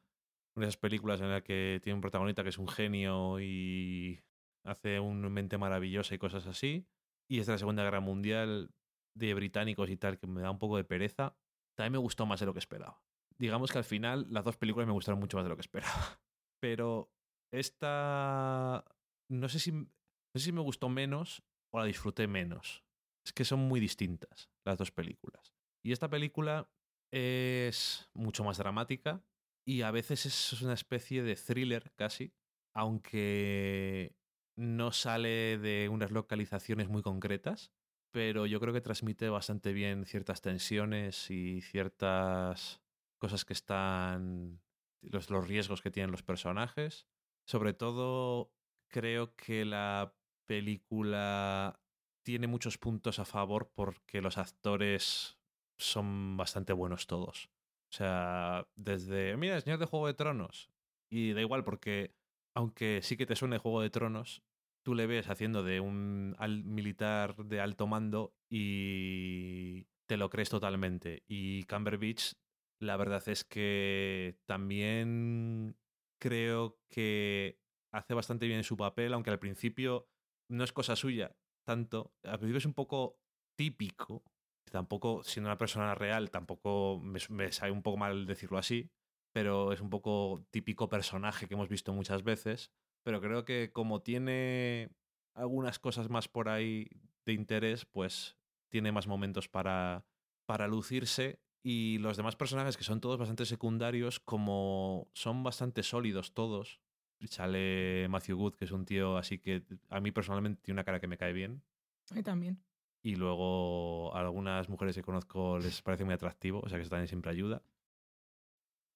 una de esas películas en las que tiene un protagonista que es un genio y hace una mente maravillosa y cosas así. Y es de la Segunda Guerra Mundial de británicos y tal, que me da un poco de pereza. También me gustó más de lo que esperaba. Digamos que al final las dos películas me gustaron mucho más de lo que esperaba. Pero esta... No sé si, no sé si me gustó menos o la disfruté menos. Es que son muy distintas las dos películas. Y esta película es mucho más dramática y a veces es una especie de thriller casi, aunque no sale de unas localizaciones muy concretas, pero yo creo que transmite bastante bien ciertas tensiones y ciertas cosas que están los, los riesgos que tienen los personajes. Sobre todo, creo que la película tiene muchos puntos a favor porque los actores son bastante buenos todos. O sea, desde, mira, el señor de Juego de Tronos. Y da igual porque, aunque sí que te suene Juego de Tronos, tú le ves haciendo de un militar de alto mando y te lo crees totalmente. Y Cumberbatch, la verdad es que también creo que hace bastante bien su papel, aunque al principio no es cosa suya tanto. Al principio es un poco típico. Tampoco, siendo una persona real, tampoco me, sabe un poco mal decirlo así, pero es un poco típico personaje que hemos visto muchas veces. Pero creo que como tiene algunas cosas más por ahí de interés, pues tiene más momentos para, para lucirse. Y los demás personajes, que son todos bastante secundarios, como son bastante sólidos todos. Sale Matthew Good, que es un tío así que a mí personalmente tiene una cara que me cae bien. A mí también. Y luego a algunas mujeres que conozco les parece muy atractivo, o sea que eso también siempre ayuda.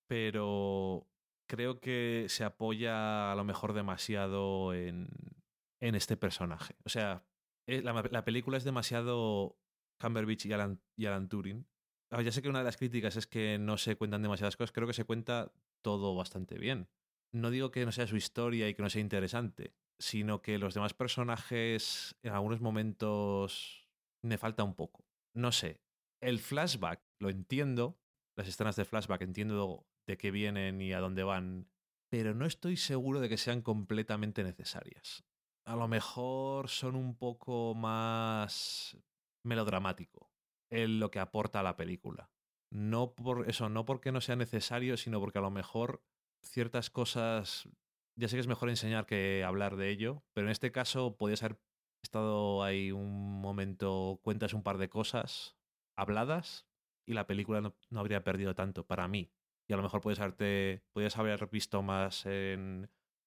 Pero creo que se apoya a lo mejor demasiado en, en este personaje. O sea, eh, la, la película es demasiado Cumberbatch y Alan, y Alan Turing. Ah, Ya sé que una de las críticas es que no se cuentan demasiadas cosas, creo que se cuenta todo bastante bien. No digo que no sea su historia y que no sea interesante, sino que los demás personajes en algunos momentos me falta un poco. No sé, el flashback lo entiendo, las escenas de flashback entiendo de qué vienen y a dónde van, pero no estoy seguro de que sean completamente necesarias. A lo mejor son un poco más melodramático en lo que aporta a la película. No por eso, no porque no sea necesario, sino porque a lo mejor ciertas cosas ya sé que es mejor enseñar que hablar de ello, pero en este caso podías haber estado ahí un momento, cuentas un par de cosas habladas y la película no, no habría perdido tanto para mí. Y a lo mejor puedes haberte, podías haber visto más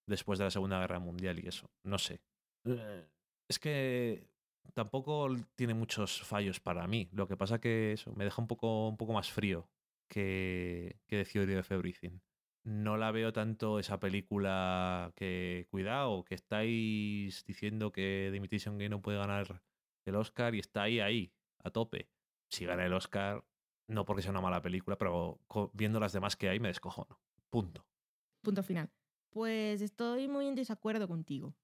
después de la Segunda Guerra Mundial y eso. No sé. Eh, Es que tampoco tiene muchos fallos para mí. Lo que pasa que eso me deja un poco, un poco más frío que, que The Theory no la veo tanto esa película que, cuidado, que estáis diciendo que The Imitation Game no puede ganar el Oscar y está ahí, ahí, a tope. Si gana el Oscar, no porque sea una mala película, pero viendo las demás que hay me descojono. Punto. Punto final. Pues estoy muy en desacuerdo contigo.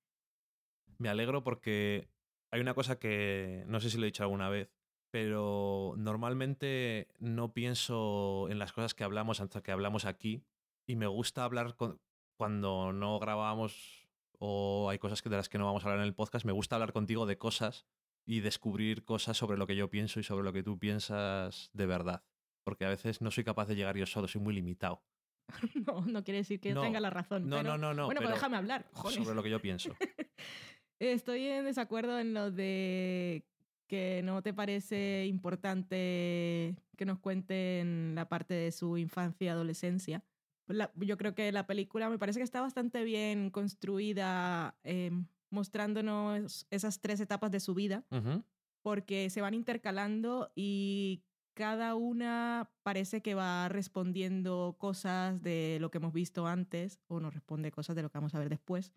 Me alegro porque hay una cosa que no sé si lo he dicho alguna vez, pero normalmente no pienso en las cosas que hablamos hasta que hablamos aquí y me gusta hablar con- cuando no grabamos o hay cosas que- de las que no vamos a hablar en el podcast, me gusta hablar contigo de cosas y descubrir cosas sobre lo que yo pienso y sobre lo que tú piensas de verdad. Porque a veces no soy capaz de llegar yo solo, soy muy limitado. No, no quiere decir que yo No, tenga la razón. no, pero- no, no, no, Bueno, pues pero déjame hablar. joder. Sobre lo que yo pienso. Estoy en desacuerdo en lo de que no te parece importante que nos cuenten la parte de su infancia y adolescencia. La- yo creo que la película me parece que está bastante bien construida, eh, mostrándonos esas tres etapas de su vida, porque se van intercalando y cada una parece que va respondiendo cosas de lo que hemos visto antes o nos responde cosas de lo que vamos a ver después.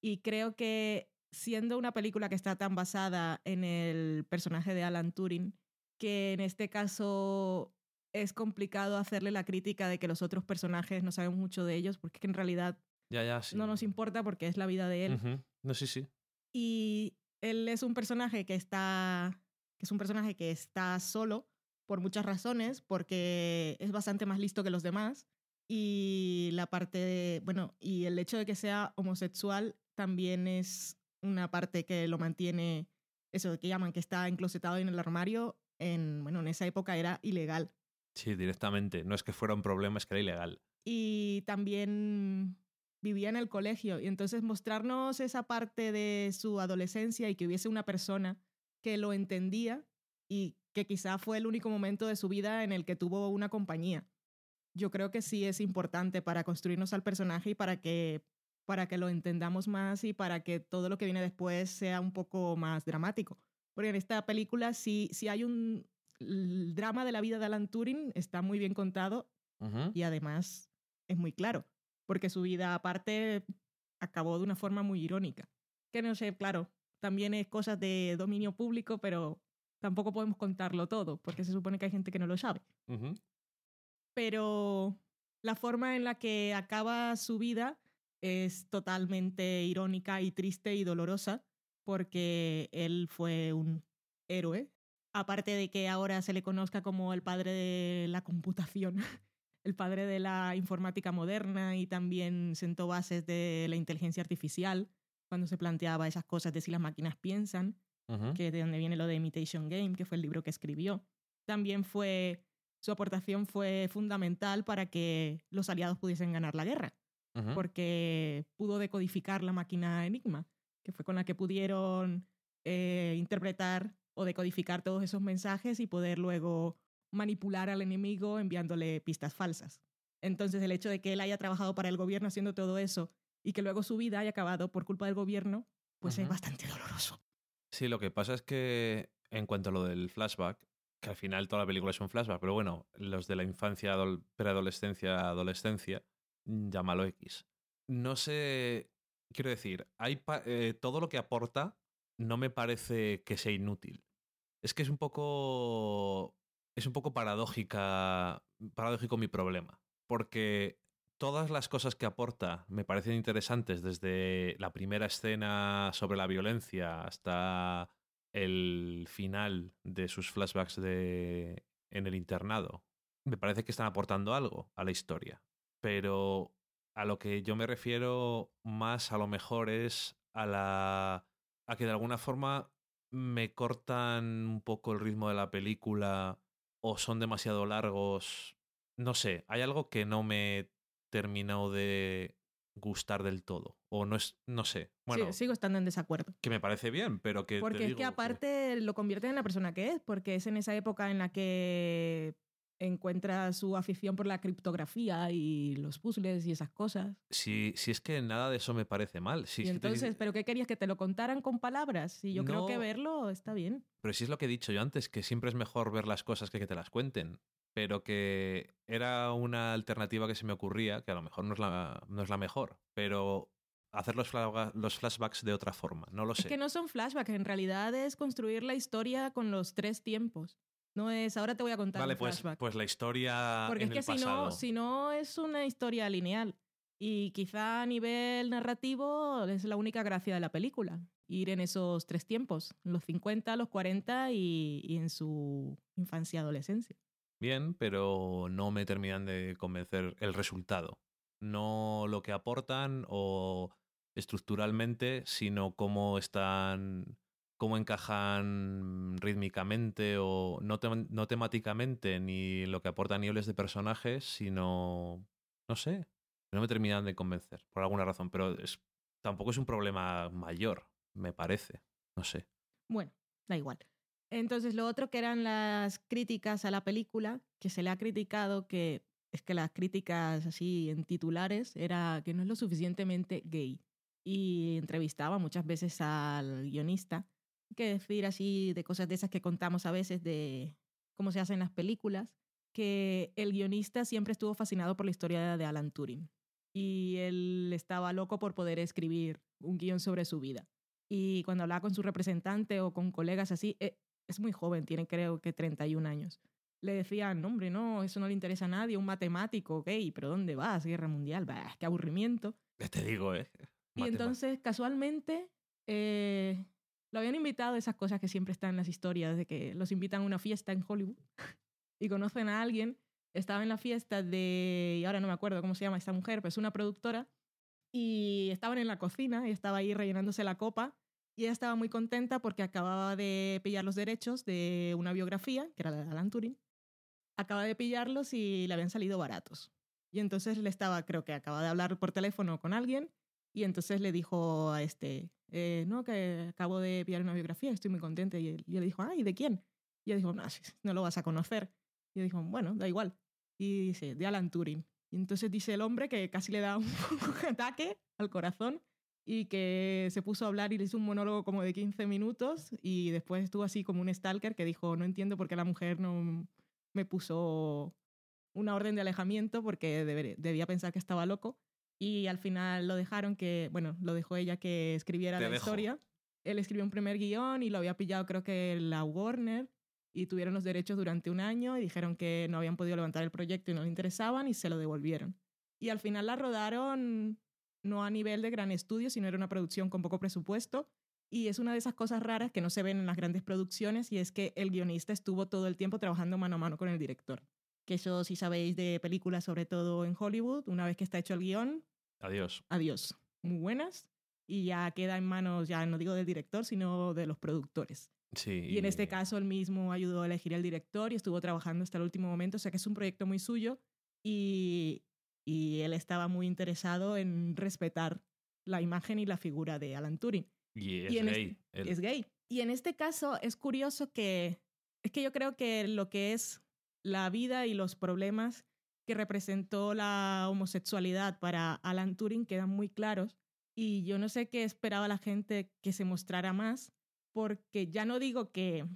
Y creo que siendo una película que está tan basada en el personaje de Alan Turing, que en este caso es complicado hacerle la crítica de que los otros personajes no sabemos mucho de ellos, porque es que en realidad Ya, ya, sí. no nos importa porque es la vida de él. No, sí, sí. Y él es un personaje que está, que es un personaje que está solo por muchas razones, porque es bastante más listo que los demás. Y la parte de, bueno, y el hecho de que sea homosexual también es una parte que lo mantiene, eso que llaman que está enclosetado en el armario, en, bueno, en esa época era ilegal. Sí, directamente. No es que fuera un problema, es que era ilegal. y también vivía en el colegio. Y entonces mostrarnos esa parte de su adolescencia y que hubiese una persona que lo entendía y que quizá fue el único momento de su vida en el que tuvo una compañía. Yo creo que sí es importante para construirnos al personaje y para que, para que lo entendamos más y para que todo lo que viene después sea un poco más dramático. Porque en esta película sí, sí hay un el drama de la vida de Alan Turing, está muy bien contado y además es muy claro, porque su vida aparte acabó de una forma muy irónica. Que no sé, claro, también es cosas de dominio público, pero tampoco podemos contarlo todo, porque se supone que hay gente que no lo sabe. Pero la forma en la que acaba su vida es totalmente irónica y triste y dolorosa, porque él fue un héroe. Aparte de que ahora se le conozca como el padre de la computación, el padre de la informática moderna y también sentó bases de la inteligencia artificial cuando se planteaba esas cosas de si las máquinas piensan, que es de donde viene lo de Imitation Game, que fue el libro que escribió. También fue, su aportación fue fundamental para que los aliados pudiesen ganar la guerra, porque pudo decodificar la máquina Enigma, que fue con la que pudieron eh, interpretar o decodificar todos esos mensajes y poder luego manipular al enemigo enviándole pistas falsas. Entonces el hecho de que él haya trabajado para el gobierno haciendo todo eso y que luego su vida haya acabado por culpa del gobierno, pues es bastante doloroso. Sí, lo que pasa es que en cuanto a lo del flashback, que al final toda la película es un flashback, pero bueno, los de la infancia, adol- preadolescencia, adolescencia, mm, llámalo X. No sé, quiero decir, hay pa- eh, todo lo que aporta no me parece que sea inútil. Es que es un poco es un poco paradójica, paradójico mi problema, porque todas las cosas que aporta me parecen interesantes desde la primera escena sobre la violencia hasta el final de sus flashbacks de en el internado. Me parece que están aportando algo a la historia, pero a lo que yo me refiero más a lo mejor es a la a que de alguna forma me cortan un poco el ritmo de la película o son demasiado largos. No sé, hay algo que no me terminado de gustar del todo. O no es, no sé. Bueno, Sí, sigo estando en desacuerdo. que me parece bien, pero que. te Porque es digo que aparte lo convierte en la persona que es, porque es en esa época en la que encuentra su afición por la criptografía y los puzzles y esas cosas. Si, si es que nada de eso me parece mal. Si y te- entonces, ¿pero qué querías? ¿Que te lo contaran con palabras? Y yo creo que No. verlo está bien. Pero si es lo que he dicho yo antes, que siempre es mejor ver las cosas que que te las cuenten. Pero que era una alternativa que se me ocurría, que a lo mejor no es la, no es la mejor, pero hacer los, los flashbacks de otra forma, no lo sé. Es que no son flashbacks, en realidad es construir la historia con los tres tiempos. No es, ahora te voy a contar vale, un pues, flashback. pues la historia Porque en es que el si pasado. no, si no es una historia lineal. Y quizá a nivel narrativo es la única gracia de la película. Ir en esos tres tiempos, los 50, los 40 y, y en su infancia y adolescencia. Bien, pero no me terminan de convencer el resultado. No lo que aportan o estructuralmente, sino cómo están, cómo encajan rítmicamente o no, no temáticamente, ni lo que aportan niveles de personajes, sino, no sé, no me terminan de convencer, por alguna razón, pero es, tampoco es un problema mayor, me parece, no sé. Bueno, da igual. Entonces, lo otro que eran las críticas a la película, que se le ha criticado que es que las críticas así en titulares era que no es lo suficientemente gay. Y entrevistaba muchas veces al guionista, que decir así de cosas de esas que contamos a veces de cómo se hacen las películas, que el guionista siempre estuvo fascinado por la historia de Alan Turing. Y él estaba loco por poder escribir un guion sobre su vida. Y cuando hablaba con su representante o con colegas así, eh, es muy joven, tiene creo que 31 años. Le decían, no, hombre, no, eso no le interesa a nadie, un matemático gay, pero ¿dónde vas? Guerra mundial, bah, qué aburrimiento. Te digo, ¿eh? Y entonces, casualmente, eh, lo habían invitado a esas cosas que siempre están en las historias, de que los invitan a una fiesta en Hollywood y conocen a alguien. Estaba en la fiesta de, y ahora no me acuerdo cómo se llama esta mujer, pero es una productora, y estaban en la cocina y estaba ahí rellenándose la copa. Y ella estaba muy contenta porque acababa de pillar los derechos de una biografía, que era la de Alan Turing. Acaba de pillarlos y le habían salido baratos. Y entonces le estaba, creo que acaba de hablar por teléfono con alguien y entonces le dijo a este, eh, no, que acabo de pillar una biografía, estoy muy contenta. Y él, y él le dijo, ay, ¿de quién? Y ella dijo, no, no lo vas a conocer. Y él dijo, bueno, da igual. Y dice, de Alan Turing. Y entonces dice el hombre que casi le da un ataque al corazón y que se puso a hablar y le hizo un monólogo como de 15 minutos y después estuvo así como un stalker que dijo, no entiendo por qué la mujer no me puso una orden de alejamiento porque debía pensar que estaba loco. Y al final lo dejaron que, bueno, lo dejó ella que escribiera Te la dejo. historia. Él escribió un primer guion y lo había pillado creo que la Warner y tuvieron los derechos durante un año y dijeron que no habían podido levantar el proyecto y no le interesaban y se lo devolvieron. Y al final la rodaron no a nivel de gran estudio, sino era una producción con poco presupuesto. Y es una de esas cosas raras que no se ven en las grandes producciones y es que el guionista estuvo todo el tiempo trabajando mano a mano con el director. Que eso si sabéis de películas, sobre todo en Hollywood, una vez que está hecho el guion, Adiós. adiós. Muy buenas. Y ya queda en manos, ya no digo del director, sino de los productores. Sí. Y en este caso él mismo ayudó a elegir el director y estuvo trabajando hasta el último momento, o sea que es un proyecto muy suyo y, y él estaba muy interesado en respetar la imagen y la figura de Alan Turing. Y es y gay. este-. Es gay. Y en este caso es curioso que, es que yo creo que lo que es la vida y los problemas que representó la homosexualidad para Alan Turing quedan muy claros. Y yo no sé qué esperaba la gente que se mostrara más, porque ya no digo que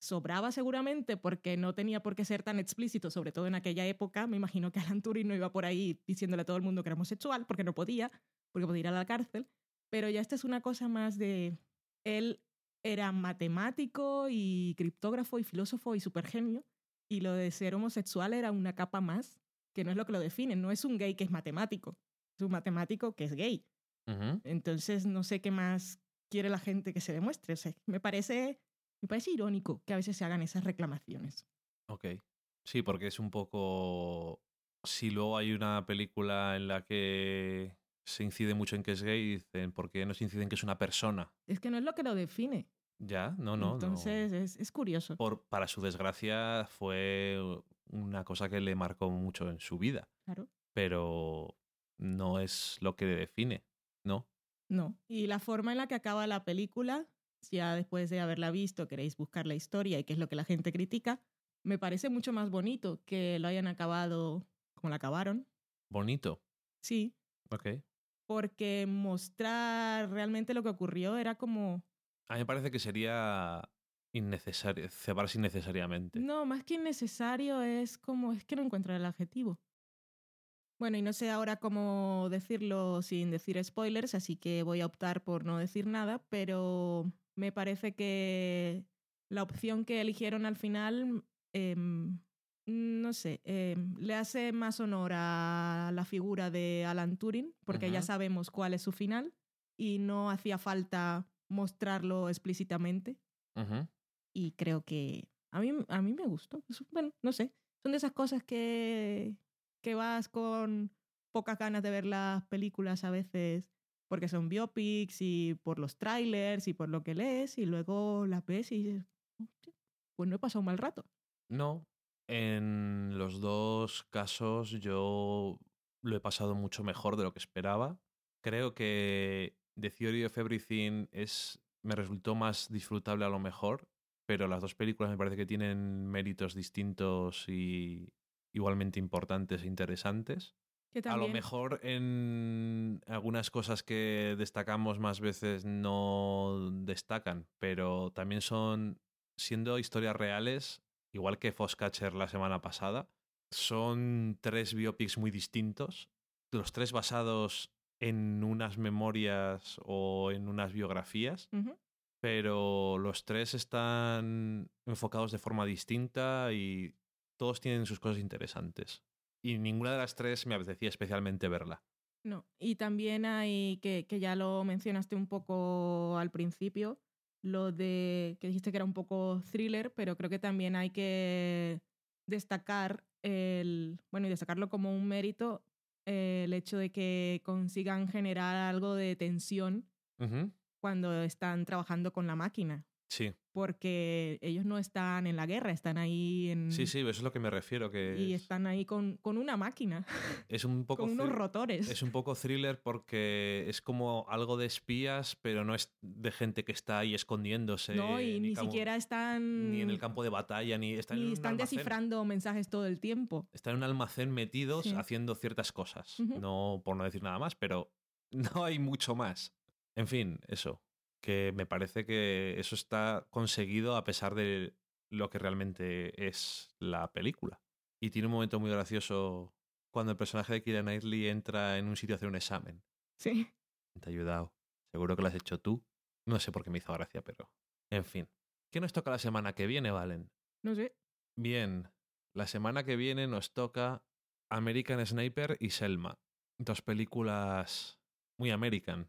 sobraba seguramente, porque no tenía por qué ser tan explícito, sobre todo en aquella época. Me imagino que Alan Turing no iba por ahí diciéndole a todo el mundo que era homosexual, porque no podía, porque podía ir a la cárcel. Pero ya esta es una cosa más de... Él era matemático y criptógrafo y filósofo y supergenio, y lo de ser homosexual era una capa más, que no es lo que lo define. No es un gay que es matemático, es un matemático que es gay. Entonces no sé qué más quiere la gente que se demuestre. O sea, me parece, me parece irónico que a veces se hagan esas reclamaciones. Ok. Sí, porque es un poco. Si luego hay una película en la que se incide mucho en que es gay, dicen, ¿por qué no se incide en que es una persona? Es que no es lo que lo define. Ya, no, no. no. Entonces Es, es curioso. Por, para su desgracia, fue una cosa que le marcó mucho en su vida. Claro. Pero no es lo que le define, ¿no? No. Y la forma en la que acaba la película, si ya después de haberla visto queréis buscar la historia y qué es lo que la gente critica, me parece mucho más bonito que lo hayan acabado como la acabaron. Bonito. Sí, Ok. porque mostrar realmente lo que ocurrió era como A mí me parece que sería innecesario, cebarse innecesariamente. No, más que innecesario es como, es que no encuentro el adjetivo. Bueno, y no sé ahora cómo decirlo sin decir spoilers, así que voy a optar por no decir nada, pero me parece que la opción que eligieron al final, em, no sé, em, le hace más honor a la figura de Alan Turing, porque ya sabemos cuál es su final y no hacía falta mostrarlo explícitamente. Y creo que a mí, a mí me gustó. Bueno, no sé. Son de esas cosas que, que vas con pocas ganas de ver las películas a veces porque son biopics y por los trailers y por lo que lees y luego las ves y dices, "Hostia, pues no he pasado un mal rato. No. En los dos casos yo lo he pasado mucho mejor de lo que esperaba. Creo que The Theory of Everything es, me resultó más disfrutable a lo mejor, pero las dos películas me parece que tienen méritos distintos y igualmente importantes e interesantes. A lo mejor en algunas cosas que destacamos más veces no destacan, pero también son, siendo historias reales, igual que Foscatcher la semana pasada, son tres biopics muy distintos, los tres basados en unas memorias o en unas biografías, Ujú. Pero los tres están enfocados de forma distinta y todos tienen sus cosas interesantes. Y ninguna de las tres me apetecía especialmente verla. No, y también hay, que, que ya lo mencionaste un poco al principio, lo de que dijiste que era un poco thriller, pero creo que también hay que destacar el, bueno, y destacarlo como un mérito, el hecho de que consigan generar algo de tensión Ujú. Cuando están trabajando con la máquina, Sí, porque ellos no están en la guerra, están ahí en... sí, sí, eso es lo que me refiero, que Y es, están ahí con, con una máquina, es un poco con unos rotores. es un poco thriller porque es como algo de espías, pero no es de gente que está ahí escondiéndose. no, y ni, como- siquiera están... ni en el campo de batalla, ni están en ni un están almacén. descifrando mensajes todo el tiempo. Están en un almacén metidos Sí. haciendo ciertas cosas. Ujú. No por no decir nada más, pero no hay mucho más. En fin, eso. Que me parece que eso está conseguido a pesar de lo que realmente es la película. Y tiene un momento muy gracioso cuando el personaje de Kira Knightley entra en un sitio a hacer un examen. Sí. Te ha ayudado. Seguro que lo has hecho tú. No sé por qué me hizo gracia, pero. En fin. ¿Qué nos toca la semana que viene, Valen? No sé. Bien. La semana que viene nos toca American Sniper y Selma. Dos películas muy American.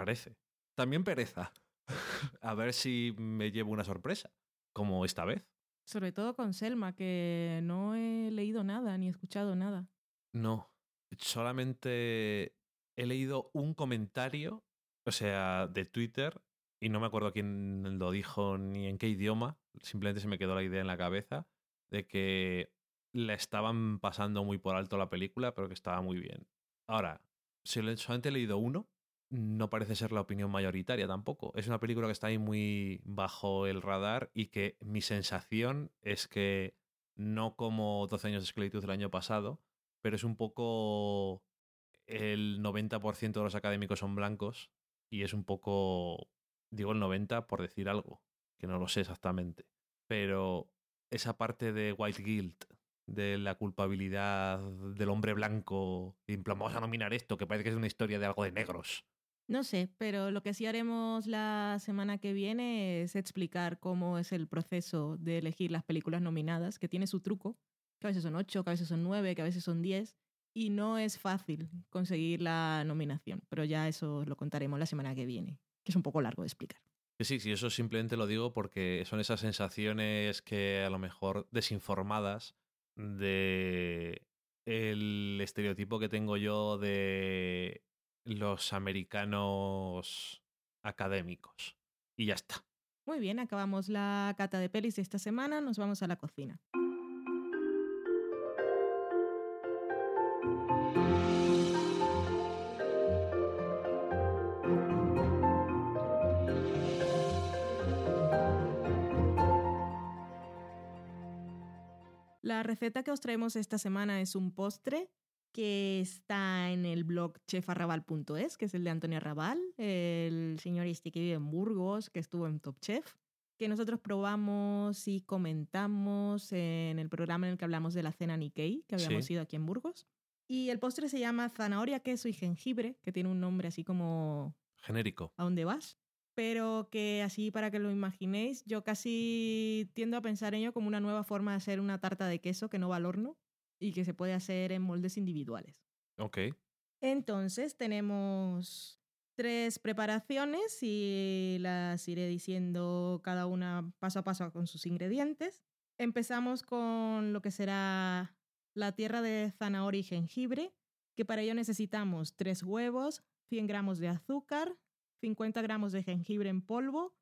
Parece. También pereza. a ver si me llevo una sorpresa. Como esta vez. Sobre todo con Selma, que no he leído nada ni escuchado nada. No. Solamente he leído un comentario, o sea, de Twitter, y no me acuerdo quién lo dijo ni en qué idioma. Simplemente se me quedó la idea en la cabeza de que la estaban pasando muy por alto la película, pero que estaba muy bien. Ahora, solamente he leído uno, no parece ser la opinión mayoritaria tampoco. Es una película que está ahí muy bajo el radar y que mi sensación es que no como 12 años de esclavitud del año pasado, pero es un poco el 90% de los académicos son blancos y es un poco, digo el 90 por decir algo, que no lo sé exactamente, pero esa parte de white guilt, de la culpabilidad del hombre blanco, vamos a nominar esto, que parece que es una historia de algo de negros. No sé, pero lo que sí haremos la semana que viene es explicar cómo es el proceso de elegir las películas nominadas, que tiene su truco, que a veces son ocho, que a veces son nueve, que a veces son diez, y no es fácil conseguir la nominación, pero ya eso lo contaremos la semana que viene, que es un poco largo de explicar. Sí, sí, eso simplemente lo digo porque son esas sensaciones que a lo mejor desinformadas de el estereotipo que tengo yo de los americanos académicos. Y ya está. Muy bien, acabamos la cata de pelis de esta semana, nos vamos a la cocina. La receta que os traemos esta semana es un postre que está en el blog chefarrabal.es, que es el de Antonio Arrabal, el señor este que vive en Burgos, que estuvo en Top Chef, que nosotros probamos y comentamos en el programa en el que hablamos de la cena Nikkei, que habíamos Sí. ido aquí en Burgos. Y el postre se llama zanahoria, queso y jengibre, que tiene un nombre así como Genérico. ¿a dónde vas? Pero que así para que lo imaginéis, yo casi tiendo a pensar en ello como una nueva forma de hacer una tarta de queso que no va al horno y que se puede hacer en moldes individuales. Ok. Entonces tenemos tres preparaciones y las iré diciendo cada una paso a paso con sus ingredientes. Empezamos con lo que será la tierra de zanahoria y jengibre, que para ello necesitamos tres huevos, 100 gramos de azúcar, 50 gramos de jengibre en polvo,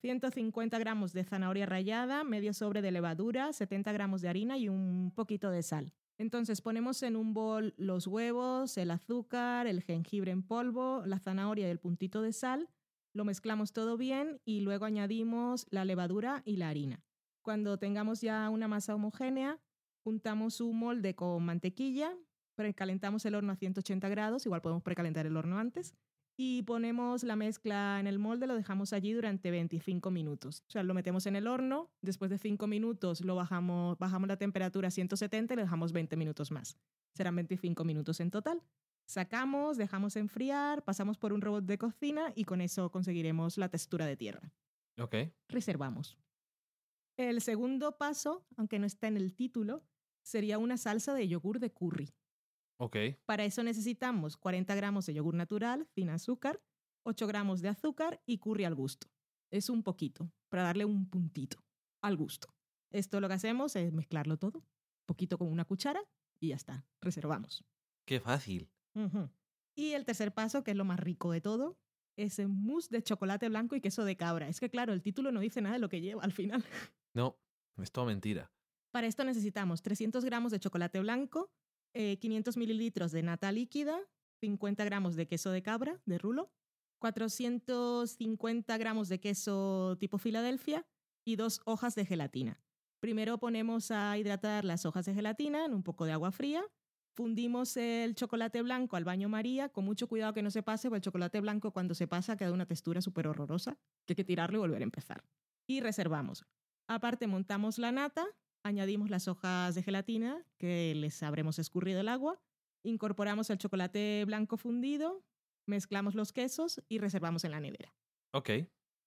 150 gramos de zanahoria rallada, medio sobre de levadura, 70 gramos de harina y un poquito de sal. Entonces ponemos en un bol los huevos, el azúcar, el jengibre en polvo, la zanahoria y el puntito de sal, lo mezclamos todo bien y luego añadimos la levadura y la harina. Cuando tengamos ya una masa homogénea, juntamos un molde con mantequilla, precalentamos el horno a 180 grados, igual podemos precalentar el horno antes, y ponemos la mezcla en el molde, lo dejamos allí durante 25 minutos. O sea, lo metemos en el horno, después de 5 minutos lo bajamos, bajamos la temperatura a 170 y le dejamos 20 minutos más. Serán 25 minutos en total. Sacamos, dejamos enfriar, pasamos por un robot de cocina y con eso conseguiremos la textura de tierra. Ok. Reservamos. El segundo paso, aunque no está en el título, sería una salsa de yogur de curry. Ok. Para eso necesitamos 40 gramos de yogur natural, sin azúcar, 8 gramos de azúcar y curry al gusto. Es un poquito, para darle un puntito al gusto. Esto lo que hacemos es mezclarlo todo, poquito con una cuchara y ya está, reservamos. Qué fácil. Y el tercer paso, que es lo más rico de todo, es el mousse de chocolate blanco y queso de cabra. Es que claro, el título no dice nada de lo que lleva al final. No, es todo mentira. Para esto necesitamos 300 gramos de chocolate blanco, eh, 500 mililitros de nata líquida, 50 gramos de queso de cabra, de rulo, 450 gramos de queso tipo Filadelfia y dos hojas de gelatina. Primero ponemos a hidratar las hojas de gelatina en un poco de agua fría. Fundimos el chocolate blanco al baño María, con mucho cuidado que no se pase, porque el chocolate blanco cuando se pasa queda una textura súper horrorosa, que hay que tirarlo y volver a empezar. Y reservamos. Aparte montamos la nata, añadimos las hojas de gelatina que les habremos escurrido el agua, incorporamos el chocolate blanco fundido, mezclamos los quesos y reservamos en la nevera. Ok.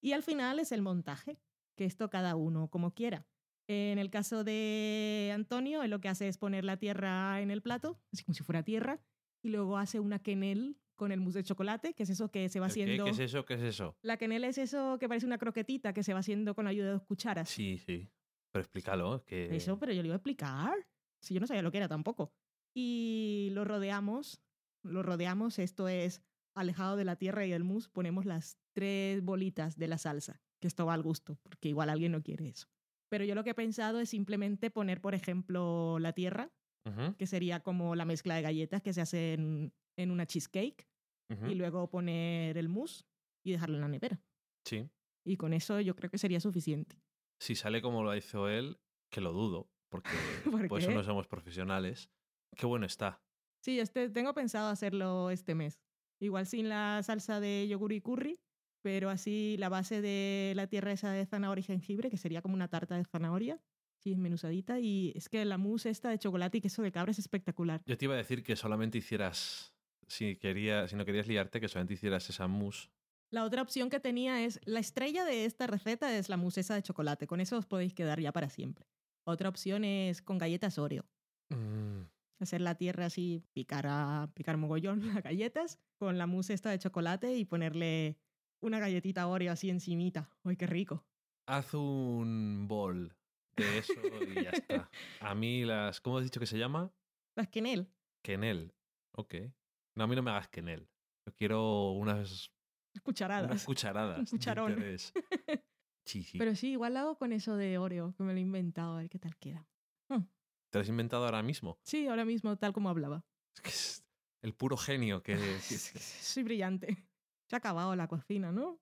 Y al final es el montaje, que esto cada uno como quiera. En el caso de Antonio, él lo que hace es poner la tierra en el plato, así como si fuera tierra, y luego hace una quenelle con el mousse de chocolate, que es eso que se va haciendo... ¿Qué es eso? ¿Qué es eso? La quenelle es eso que parece una croquetita que se va haciendo con ayuda de dos cucharas. Sí, sí. Pero explícalo, que... Eso, pero yo le iba a explicar. Si yo no sabía lo que era tampoco. Y lo rodeamos, lo rodeamos, esto es alejado de la tierra y del mousse, ponemos las tres bolitas de la salsa, que esto va al gusto, porque igual alguien no quiere eso. Pero yo lo que he pensado es simplemente poner, por ejemplo, la tierra, que sería como la mezcla de galletas que se hace en, en una cheesecake, y luego poner el mousse y dejarlo en la nevera. Sí. Y con eso yo creo que sería suficiente. Si sale como lo hizo él, que lo dudo, porque ¿Por por eso no somos profesionales. Qué bueno está. Sí, este, tengo pensado hacerlo este mes. Igual sin la salsa de yogur y curry, pero así la base de la tierra esa de zanahoria y jengibre, que sería como una tarta de zanahoria, sí, desmenuzadita. Y es que la mousse esta de chocolate y queso de cabra es espectacular. Yo te iba a decir que solamente hicieras, si, quería, si no querías liarte, que solamente hicieras esa mousse. La otra opción que tenía es, la estrella de esta receta es la mousse esa de chocolate. Con eso os podéis quedar ya para siempre. Otra opción es con galletas Oreo. Mm, hacer la tierra así, picar, a, picar mogollón las galletas con la mousse esta de chocolate y ponerle una galletita Oreo así encimita. ¡Ay, qué rico! Haz un bol de eso y ya está. A mí las... ¿Cómo has dicho que se llama? Las quenel. Kenel. Ok. No, a mí no me hagas Kenel. Yo quiero unas, Cucharadas. unas cucharadas. cucharón. Sí, sí. Pero sí, igual lo hago con eso de Oreo, que me lo he inventado, a ver qué tal queda. ¿Te lo has inventado ahora mismo? Sí, ahora mismo, tal como hablaba. Es que es el puro genio que... que- Soy brillante. Se ha acabado la cocina, ¿no?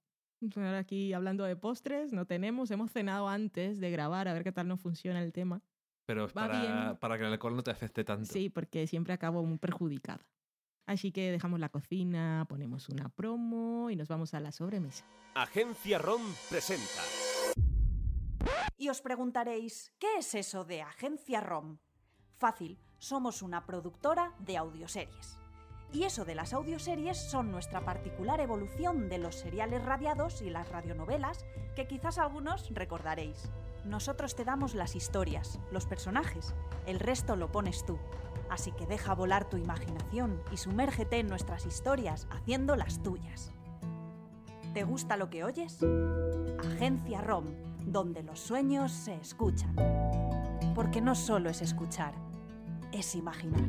Ahora aquí hablando de postres, no tenemos. Hemos cenado antes de grabar, a ver qué tal nos funciona el tema. Pero es para, para que el alcohol no te afecte tanto. Sí, porque siempre acabo muy perjudicada. Así que dejamos la cocina, ponemos una promo y nos vamos a la sobremesa. Agencia ROM presenta. Y os preguntaréis, ¿qué es eso de Agencia ROM? Fácil, somos una productora de audioseries. Y eso de las audioseries son nuestra particular evolución de los seriales radiados y las radionovelas que quizás algunos recordaréis. Nosotros te damos las historias, los personajes, el resto lo pones tú. Así que deja volar tu imaginación y sumérgete en nuestras historias haciendo las tuyas. ¿Te gusta lo que oyes? Agencia ROM, donde los sueños se escuchan. Porque no solo es escuchar, es imaginar.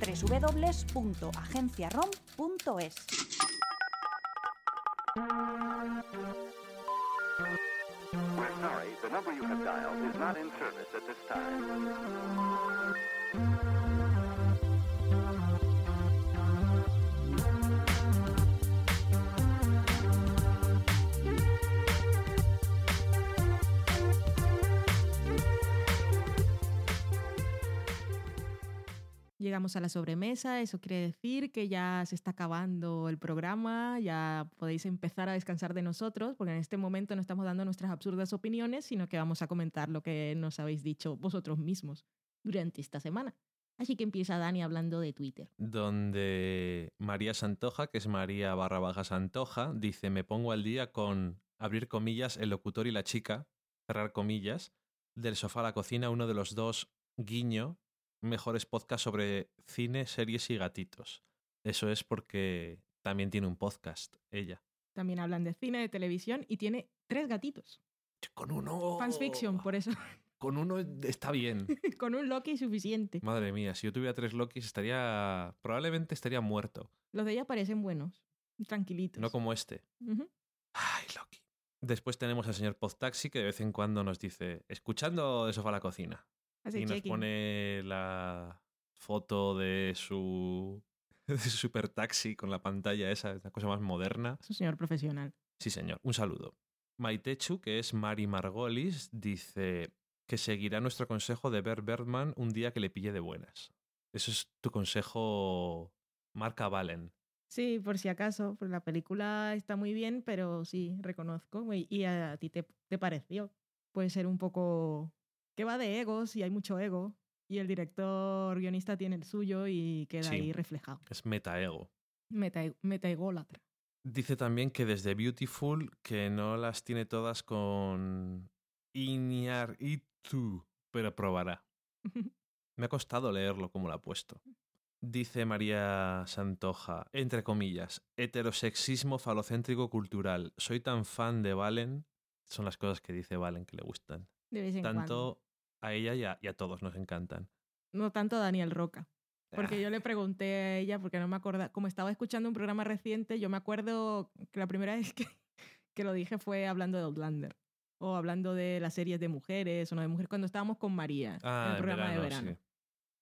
www.agenciarom.es We're sorry, the number you have dialed is not in service at this time. Llegamos a la sobremesa, eso quiere decir que ya se está acabando el programa, ya podéis empezar a descansar de nosotros, porque en este momento no estamos dando nuestras absurdas opiniones, sino que vamos a comentar lo que nos habéis dicho vosotros mismos durante esta semana. Así que empieza Dani hablando de Twitter. Donde María Santoja, que es María barra baja Santoja, dice, me pongo al día con abrir comillas, el locutor y la chica, cerrar comillas, del sofá a la cocina, uno de los dos, guiño, mejores podcasts sobre cine, series y gatitos. Eso es porque también tiene un podcast, ella. También hablan de cine, de televisión y tiene tres gatitos. Con uno... Fans fiction, por eso. Con uno está bien. Con un Loki suficiente. Madre mía, si yo tuviera tres Lokis estaría... Probablemente estaría muerto. Los de ella parecen buenos, tranquilitos. No como este. Ujú. Ay, Loki. Después tenemos al señor Podtaxi que de vez en cuando nos dice, escuchando de sofá a la cocina. Hace y nos checking. pone la foto de su, de su super taxi con la pantalla esa, la cosa más moderna. Es un señor profesional. Sí, señor. Un saludo. Maitechu, que es Mari Margolis, dice que seguirá nuestro consejo de ver Birdman un día que le pille de buenas. Eso es tu consejo marca Valen. Sí, por si acaso, pues la película está muy bien, pero sí, reconozco. Y y a ti te, te pareció. puede ser un poco que va de egos y hay mucho ego. Y el director guionista tiene el suyo y queda Sí. ahí reflejado. Es metaego. Meta, metaególatra. Dice también que desde Beautiful que no las tiene todas con Iñar y tú, pero probará. Me ha costado leerlo como lo ha puesto. Dice María Santoja, entre comillas, heterosexismo falocéntrico cultural. Soy tan fan de Valen. Son las cosas que dice Valen que le gustan. De vez en cuando. A ella y a, y a todos nos encantan. No tanto Daniel Roca. Porque Ah, yo le pregunté a ella, porque no me acuerdo, como estaba escuchando un programa reciente, yo me acuerdo que la primera vez que, que lo dije fue hablando de Outlander. O hablando de las series de mujeres o no de mujeres, cuando estábamos con María ah, en el programa de verano, verano. sí.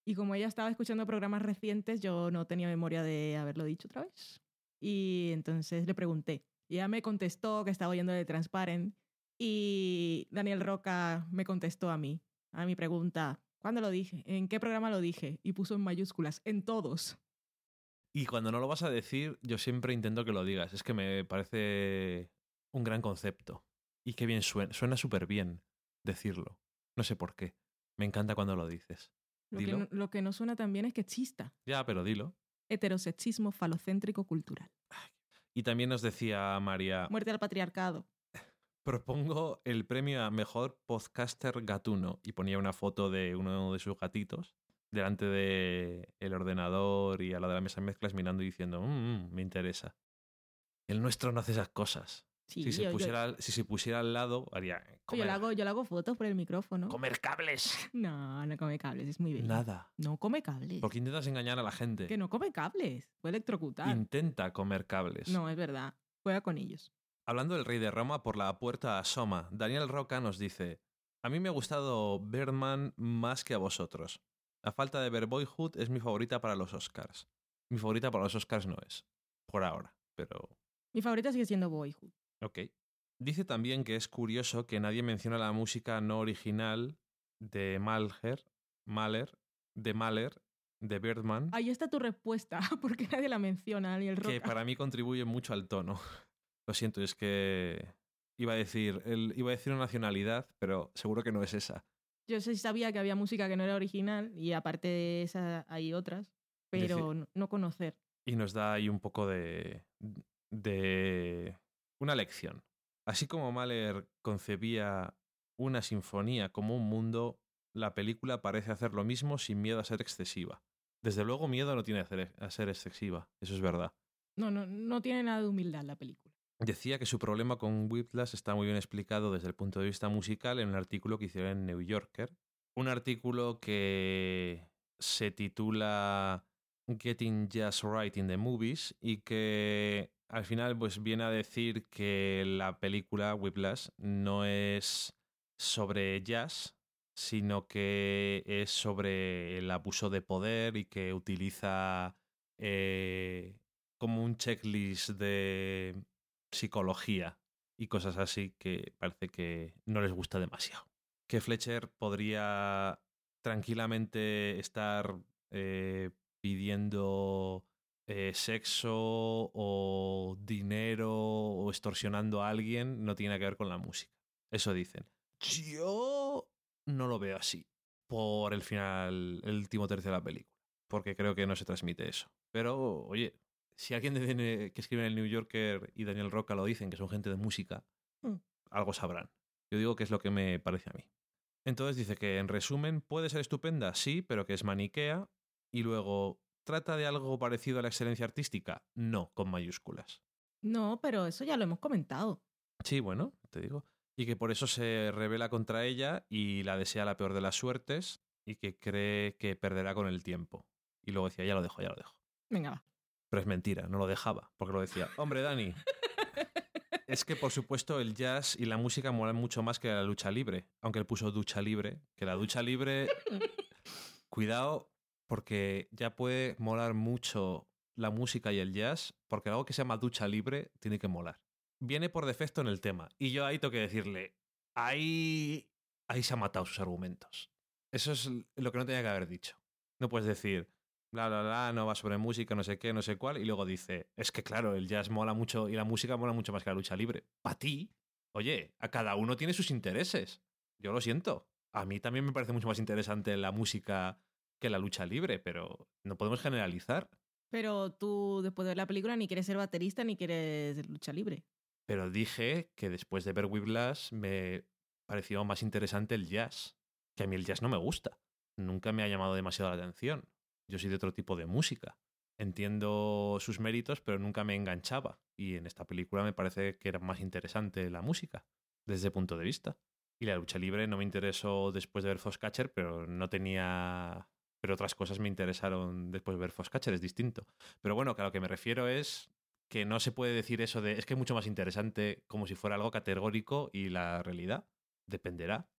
Y como ella estaba escuchando programas recientes, yo no tenía memoria de haberlo dicho otra vez. Y entonces le pregunté. Y ella me contestó que estaba oyendo de Transparent. Y Daniel Roca me contestó a mí, a mi pregunta. ¿Cuándo lo dije? ¿En qué programa lo dije? Y puso en mayúsculas, en todos. Y cuando no lo vas a decir, yo siempre intento que lo digas. Es que me parece un gran concepto. Y qué bien suena. Suena súper bien decirlo. No sé por qué. Me encanta cuando lo dices. Lo que, no, lo que no suena tan bien es que exista. Ya, pero dilo. Heterosexismo falocéntrico cultural. Y también nos decía María, Muerte al patriarcado. Propongo el premio a mejor podcaster gatuno. Y ponía una foto de uno de sus gatitos delante del el ordenador y a la de la mesa de mezclas mirando y diciendo, "Mm, mm, me interesa. El nuestro no hace esas cosas. Sí, si, se yo, pusiera, al- si se pusiera al lado, haría yo le hago, yo le hago fotos por el micrófono. comer cables. No, no come cables, es muy bello. Nada. No come cables. Porque intentas engañar a la gente. Que no come cables. Puede electrocutar. Intenta comer cables. No, es verdad. Juega con ellos. Hablando del rey de Roma, por la puerta asoma. Daniel Roca nos dice: A mí me ha gustado Birdman más que a vosotros. La falta de ver Boyhood es mi favorita para los Oscars. Mi favorita para los Oscars no es. Por ahora. Pero. Mi favorita sigue siendo Boyhood. Ok. Dice también que es curioso que nadie menciona la música no original de Malher, Mahler, de Mahler, de Birdman. Ahí está tu respuesta, porque nadie la menciona, Daniel Roca. que para mí contribuye mucho al tono. Lo siento, es que iba a decir, el- iba a decir una nacionalidad, pero seguro que no es esa. Yo sí sabía que había música que no era original y aparte de esa hay otras, pero Decir- no- no conocer. Y nos da ahí un poco de de una lección. Así como Mahler concebía una sinfonía como un mundo, la película parece hacer lo mismo sin miedo a ser excesiva. Desde luego miedo no tiene a ser- a ser excesiva, eso es verdad. No, no, no tiene nada de humildad la película. Decía que su problema con Whiplash está muy bien explicado desde el punto de vista musical en un artículo que hicieron en New Yorker. Un artículo que se titula Getting Just Right in the Movies y que al final pues viene a decir que la película Whiplash no es sobre jazz, sino que es sobre el abuso de poder y que utiliza eh, como un checklist de psicología y cosas así que parece que no les gusta demasiado. Que Fletcher podría tranquilamente estar eh, pidiendo eh, sexo o dinero o extorsionando a alguien, no tiene que ver con la música. Eso dicen. Yo no lo veo así por el final, el último tercio de la película, porque creo que no se transmite eso. Pero, oye, si alguien de- que escribe en el New Yorker y Daniel Roca lo dicen, que son gente de música, Mm. algo sabrán. Yo digo que es lo que me parece a mí. Entonces dice que, en resumen, puede ser estupenda, sí, pero que es maniquea. Y luego, ¿trata de algo parecido a la excelencia artística? No, con mayúsculas. No, pero eso ya lo hemos comentado. Sí, bueno, te digo. Y que por eso se revela contra ella y la desea la peor de las suertes y que cree que perderá con el tiempo. Y luego decía, ya lo dejo, ya lo dejo. Venga, va. Pero es mentira, no lo dejaba, porque lo decía, hombre, Dani, es que por supuesto el jazz y la música molan mucho más que la lucha libre, aunque él puso ducha libre, que la ducha libre, cuidado, porque ya puede molar mucho la música y el jazz, porque algo que se llama ducha libre tiene que molar. Viene por defecto en el tema, y yo ahí tengo que decirle, ahí, ahí se ha matado sus argumentos. Eso es lo que no tenía que haber dicho. No puedes decir, bla, bla, bla, no va sobre música, no sé qué, no sé cuál, y luego dice, es que claro, el jazz mola mucho y la música mola mucho más que la lucha libre. Para ti, oye, a cada uno tiene sus intereses. Yo lo siento. A mí también me parece mucho más interesante la música que la lucha libre, pero no podemos generalizar. Pero tú, después de ver la película, ni quieres ser baterista ni quieres lucha libre. Pero dije que después de ver Whiplash me pareció más interesante el jazz. Que a mí el jazz no me gusta. Nunca me ha llamado demasiado la atención. Yo soy de otro tipo de música. Entiendo sus méritos, pero nunca me enganchaba. Y en esta película me parece que era más interesante la música, desde ese punto de vista. Y la lucha libre no me interesó después de ver Foxcatcher, pero no tenía. Pero otras cosas me interesaron después de ver Foxcatcher, es distinto. Pero bueno, que a lo que me refiero es que no se puede decir eso de. Es que es mucho más interesante como si fuera algo categórico y la realidad dependerá.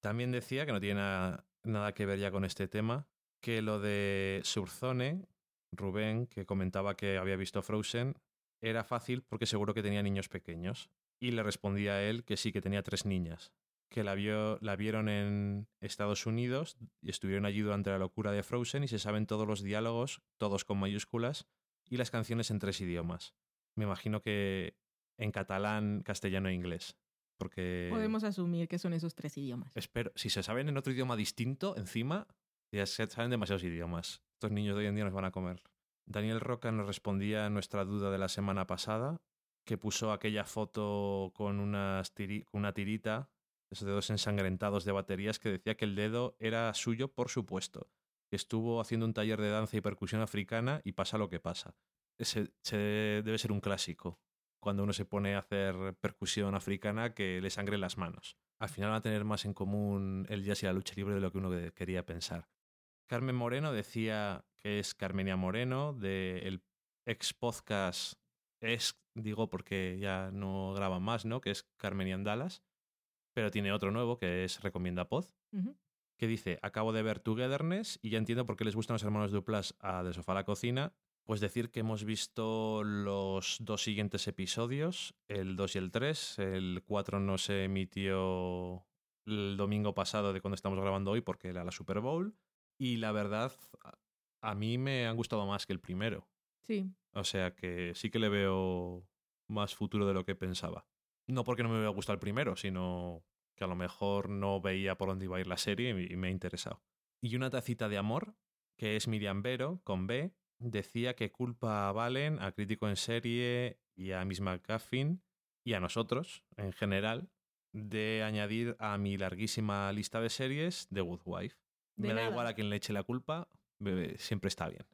También decía que no tiene nada, nada que ver ya con este tema, que lo de Surzone, Rubén, que comentaba que había visto Frozen, era fácil porque seguro que tenía niños pequeños. Y le respondía a él que sí, que tenía tres niñas, que la, vio, la vieron en Estados Unidos y estuvieron allí durante la locura de Frozen y se saben todos los diálogos, todos con mayúsculas, y las canciones en tres idiomas. Me imagino que en catalán, castellano e inglés. Porque Podemos asumir que son esos tres idiomas. espero, si se saben en otro idioma distinto, encima, ya saben demasiados idiomas. Estos niños de hoy en día nos van a comer. Daniel Roca nos respondía a nuestra duda de la semana pasada, que puso aquella foto con, unas una tirita, esos dedos ensangrentados de baterías, que decía que el dedo era suyo, por supuesto. Que estuvo haciendo un taller de danza y percusión africana y pasa lo que pasa. Ese, se- debe ser un clásico cuando uno se pone a hacer percusión africana que le sangre las manos. Al final van a tener más en común el jazz y la lucha libre de lo que uno que- quería pensar. Carmen Moreno decía que es Carmenia Moreno del ex podcast es digo porque ya no graban más, ¿no? Que es Carmenian Dallas, pero tiene otro nuevo que es Recomienda Pod, que dice, acabo de ver Togetherness y ya entiendo por qué les gustan los hermanos Duplas a De Sofá a la Cocina. Pues decir que hemos visto los dos siguientes episodios, el 2 y el 3. El 4 no se emitió el domingo pasado de cuando estamos grabando hoy porque era la Super Bowl. Y la verdad, a- mí me han gustado más que el primero. Sí. O sea que sí que le veo más futuro de lo que pensaba. No porque no me hubiera gustado el primero, sino que a lo mejor no veía por dónde iba a ir la serie y me ha interesado. Y una tacita de amor, que es Miriam Vero, con B, decía que culpa a Valen, a Crítico en Serie y a Miss McGuffin y a nosotros, en general, de añadir a mi larguísima lista de series The Good Wife. De Me da igual a quien le eche la culpa, bebé, siempre está bien.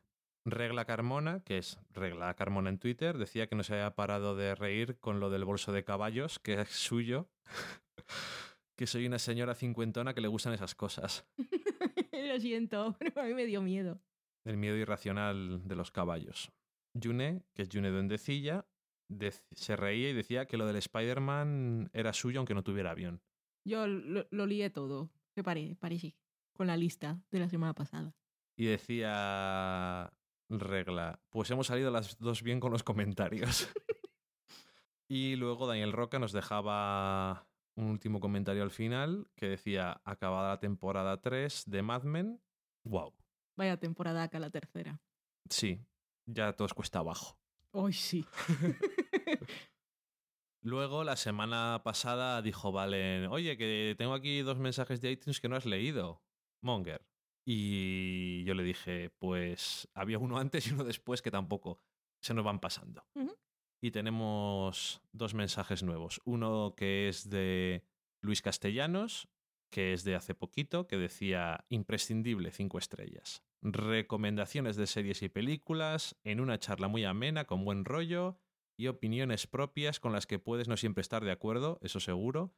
Regla Carmona, que es Regla Carmona en Twitter, decía que no se había parado de reír con lo del bolso de caballos, que es suyo, que soy una señora cincuentona que le gustan esas cosas. Lo siento, pero a mí me dio miedo. El miedo irracional de los caballos. Yune, que es Yune Duendecilla, dec- se reía y decía que lo del Spider-Man era suyo aunque no tuviera avión. Yo lo, lo lié todo. Me pare, parecí. Con la lista de la semana pasada. Y decía regla, pues hemos salido las dos bien con los comentarios. y luego Daniel Roca nos dejaba un último comentario al final que decía, acabada la temporada 3 de Mad Men, wow, Vaya temporada acá la tercera. sí, ya todo es cuesta abajo. Hoy sí. Luego, la semana pasada dijo Valen, oye, que tengo aquí dos mensajes de iTunes que no has leído, Monger. Y yo le dije, pues había uno antes y uno después que tampoco se nos van pasando. Y tenemos dos mensajes nuevos. Uno que es de Luis Castellanos, que es de hace poquito, que decía imprescindible cinco estrellas. Recomendaciones de series y películas en una charla muy amena, con buen rollo y opiniones propias con las que puedes no siempre estar de acuerdo, eso seguro,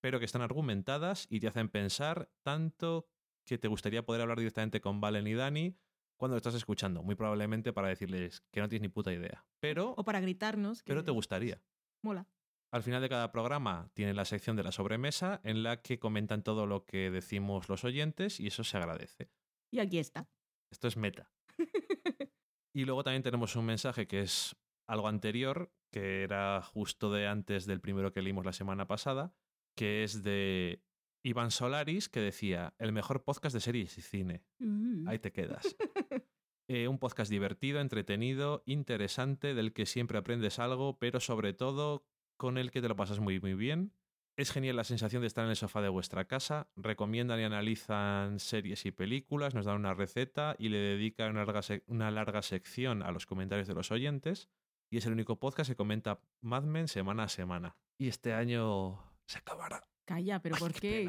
pero que están argumentadas y te hacen pensar tanto que te gustaría poder hablar directamente con Valen y Dani cuando lo estás escuchando, muy probablemente para decirles que no tienes ni puta idea. Pero, O para gritarnos. Que pero te gustaría. Mola. Al final de cada programa tiene la sección de la sobremesa en la que comentan todo lo que decimos los oyentes y eso se agradece. Y aquí está. Esto es meta. Y luego también tenemos un mensaje que es algo anterior, que era justo de antes del primero que leímos la semana pasada, que es de Iván Solaris, que decía, el mejor podcast de series y cine. Uh. Ahí te quedas. Eh, un podcast divertido, entretenido, interesante, del que siempre aprendes algo, pero sobre todo con el que te lo pasas muy, muy bien. Es genial la sensación de estar en el sofá de vuestra casa. Recomiendan y analizan series y películas, nos dan una receta y le dedican una larga, una larga sección a los comentarios de los oyentes. Y es el único podcast que comenta Mad Men semana a semana. Y este año se acabará. Calla, pero Ay, ¿por qué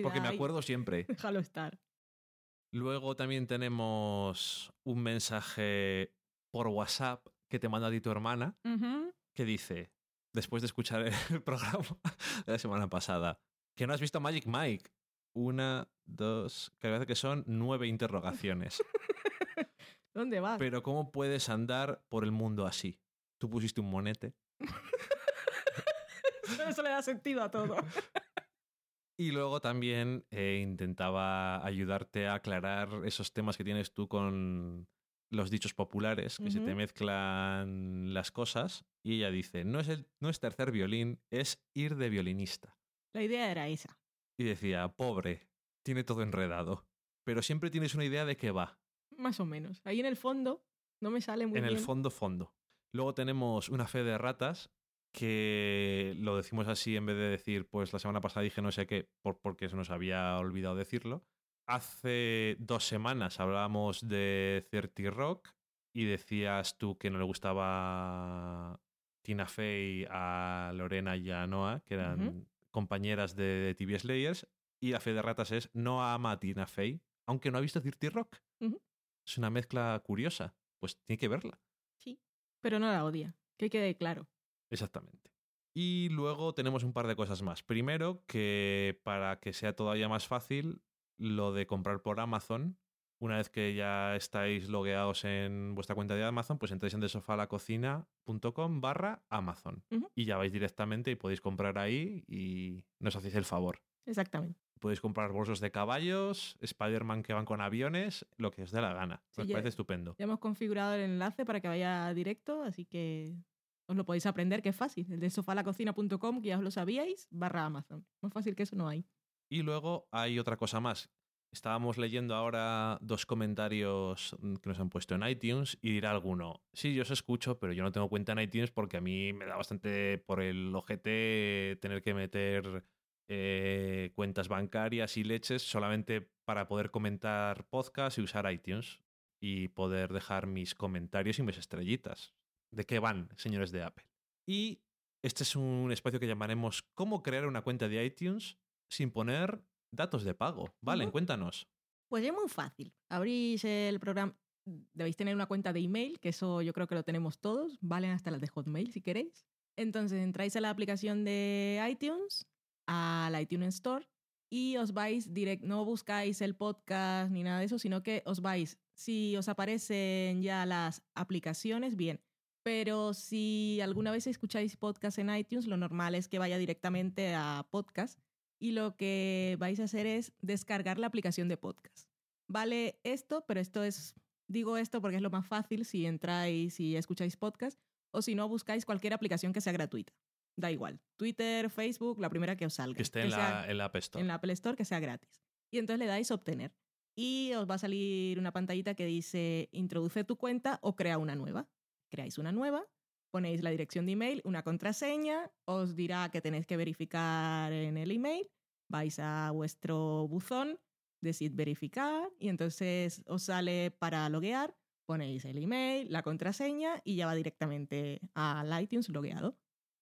Porque me hay? acuerdo siempre. Déjalo estar. Luego también tenemos un mensaje por WhatsApp que te manda a ti tu hermana que dice, después de escuchar el programa de la semana pasada, que no has visto Magic Mike. Una, dos, que parece que son nueve interrogaciones. ¿Dónde vas? Pero ¿cómo puedes andar por el mundo así? Tú pusiste un monete. Eso le da sentido a todo. Y luego también eh, intentaba ayudarte a aclarar esos temas que tienes tú con los dichos populares, que se te mezclan las cosas. Y ella dice, no es, el, no es tercer violín, es ir de violinista. La idea era esa. Y decía, pobre, tiene todo enredado. Pero siempre tienes una idea de qué va. Más o menos. Ahí en el fondo no me sale muy en bien. el fondo, fondo. Luego tenemos una fe de ratas que lo decimos así en vez de decir, pues la semana pasada dije no sé qué, por, porque se nos había olvidado decirlo. Hace dos semanas hablábamos de 30 Rock y decías tú que no le gustaba Tina Fey a Lorena y a Noah, que eran compañeras de, TV Slayers, y la fe de ratas es no ama a Tina Fey, aunque no ha visto 30 Rock. Es una mezcla curiosa, pues tiene que verla. Sí. Pero no la odia. Que quede claro. Exactamente. Y luego tenemos un par de cosas más. Primero, que para que sea todavía más fácil, lo de comprar por Amazon. Una vez que ya estáis logueados en vuestra cuenta de Amazon, pues entráis en desofalacocina.com barra Amazon. Y ya vais directamente y podéis comprar ahí y nos hacéis el favor. Exactamente. Podéis comprar bolsos de caballos, Spider-Man que van con aviones, lo que os dé la gana. Sí, ya- parece estupendo. Ya hemos configurado el enlace para que vaya directo, así que os lo podéis aprender, que es fácil. El de sofalacocina.com, que ya os lo sabíais, barra Amazon. Más fácil que eso no hay. Y luego hay otra cosa más. Estábamos leyendo ahora dos comentarios mm, que nos han puesto en iTunes y dirá alguno, sí, yo os escucho, pero yo no tengo cuenta en iTunes porque a mí me da bastante por el ojete tener que meter eh, cuentas bancarias y leches solamente para poder comentar podcast y usar iTunes y poder dejar mis comentarios y mis estrellitas. ¿De qué van, señores de Apple? Y este es un espacio que llamaremos ¿Cómo crear una cuenta de iTunes sin poner datos de pago? Vale, cuéntanos. Pues es muy fácil. Abrís el programa. Debéis tener una cuenta de email, que eso yo creo que lo tenemos todos. Valen hasta las de Hotmail si queréis. Entonces entráis a la aplicación de iTunes, al iTunes Store, y os vais direct. No buscáis el podcast ni nada de eso, sino que os vais. Si os aparecen ya las aplicaciones, bien. Pero si alguna vez escucháis podcast en iTunes, lo normal es que vaya directamente a podcast y lo que vais a hacer es descargar la aplicación de podcast. Vale esto, pero esto es, digo esto porque es lo más fácil si entráis y escucháis podcast, o si no, buscáis cualquier aplicación que sea gratuita. Da igual. Twitter, Facebook, la primera que os salga. Que esté en, sea la, en la App Store. en la Apple Store, que sea gratis. Y entonces le dais obtener. Y os va a salir una pantallita que dice introduce tu cuenta o crea una nueva. Creáis una nueva, ponéis la dirección de email, una contraseña, os dirá que tenéis que verificar en el email, vais a vuestro buzón, decid verificar y entonces os sale para loguear, ponéis el email, la contraseña y ya va directamente al iTunes logueado.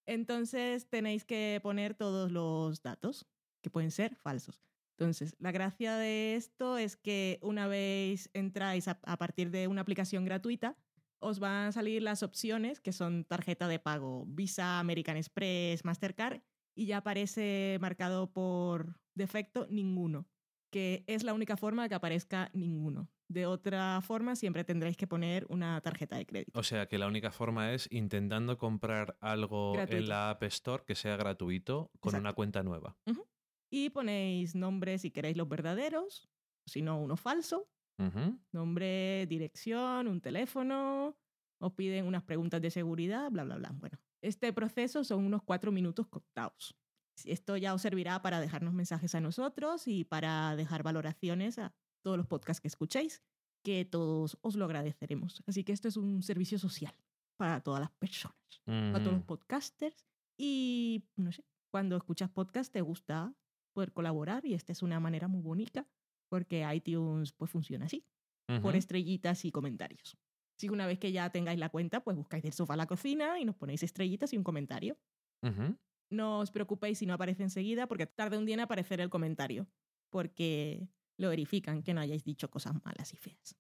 Entonces tenéis que poner todos los datos, que pueden ser falsos. Entonces, la gracia de esto es que una vez entráis a, a partir de una aplicación gratuita, os van a salir las opciones que son tarjeta de pago, Visa, American Express, Mastercard, y ya aparece marcado por defecto ninguno, que es la única forma de que aparezca ninguno. De otra forma, siempre tendréis que poner una tarjeta de crédito. O sea que la única forma es intentando comprar algo Gratuito. en la App Store que sea gratuito con Exacto. una cuenta nueva. Y ponéis nombres si queréis los verdaderos, si no uno falso, Nombre, dirección, un teléfono, os piden unas preguntas de seguridad, bla, bla, bla. Bueno, este proceso son unos cuatro minutos contados. Esto ya os servirá para dejarnos mensajes a nosotros y para dejar valoraciones a todos los podcasts que escuchéis, que todos os lo agradeceremos. Así que esto es un servicio social para todas las personas, para todos los Mm. podcasters y, no sé, cuando escuchas podcast te gusta poder colaborar y esta es una manera muy bonita porque iTunes pues funciona así, por estrellitas y comentarios. Si una vez que ya tengáis la cuenta, pues buscáis del sofá a la cocina y nos ponéis estrellitas y un comentario. No os preocupéis si no aparece enseguida porque tarda un día en aparecer el comentario, porque lo verifican que no hayáis dicho cosas malas y feas.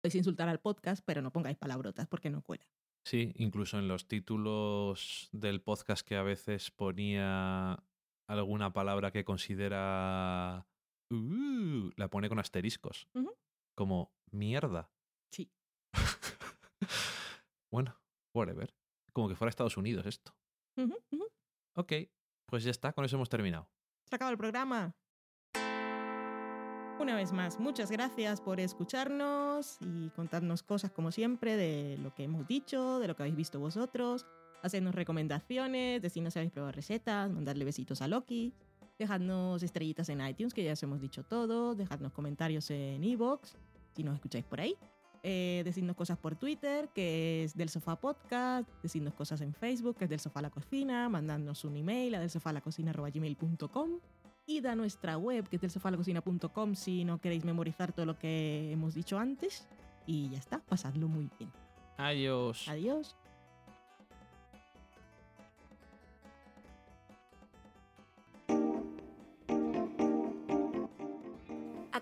Podéis insultar al podcast, pero no pongáis palabrotas porque no cuela. Sí, incluso en los títulos del podcast que a veces ponía alguna palabra que considera... "Uh", la pone con asteriscos. Ujú. Como mierda. Sí. bueno, whatever. Como que fuera Estados Unidos esto. Ujú, ujú. Ok, pues ya está, con eso hemos terminado. Se acaba el programa. Una vez más, muchas gracias por escucharnos y contarnos cosas como siempre de lo que hemos dicho, de lo que habéis visto vosotros, hacernos recomendaciones, decirnos si habéis probado recetas, mandarle besitos a Loki, dejadnos estrellitas en iTunes, que ya os hemos dicho todo, dejadnos comentarios en iVoox, si nos escucháis por ahí, eh, decirnos cosas por Twitter, que es del sofá podcast, decirnos cosas en Facebook, que es del sofá la cocina, mandadnos un email a del sofá la cocina gmail.com id a nuestra web, que es del sofá a la cocina.com, si no queréis memorizar todo lo que hemos dicho antes. Y ya está, pasadlo muy bien. Adiós. Adiós.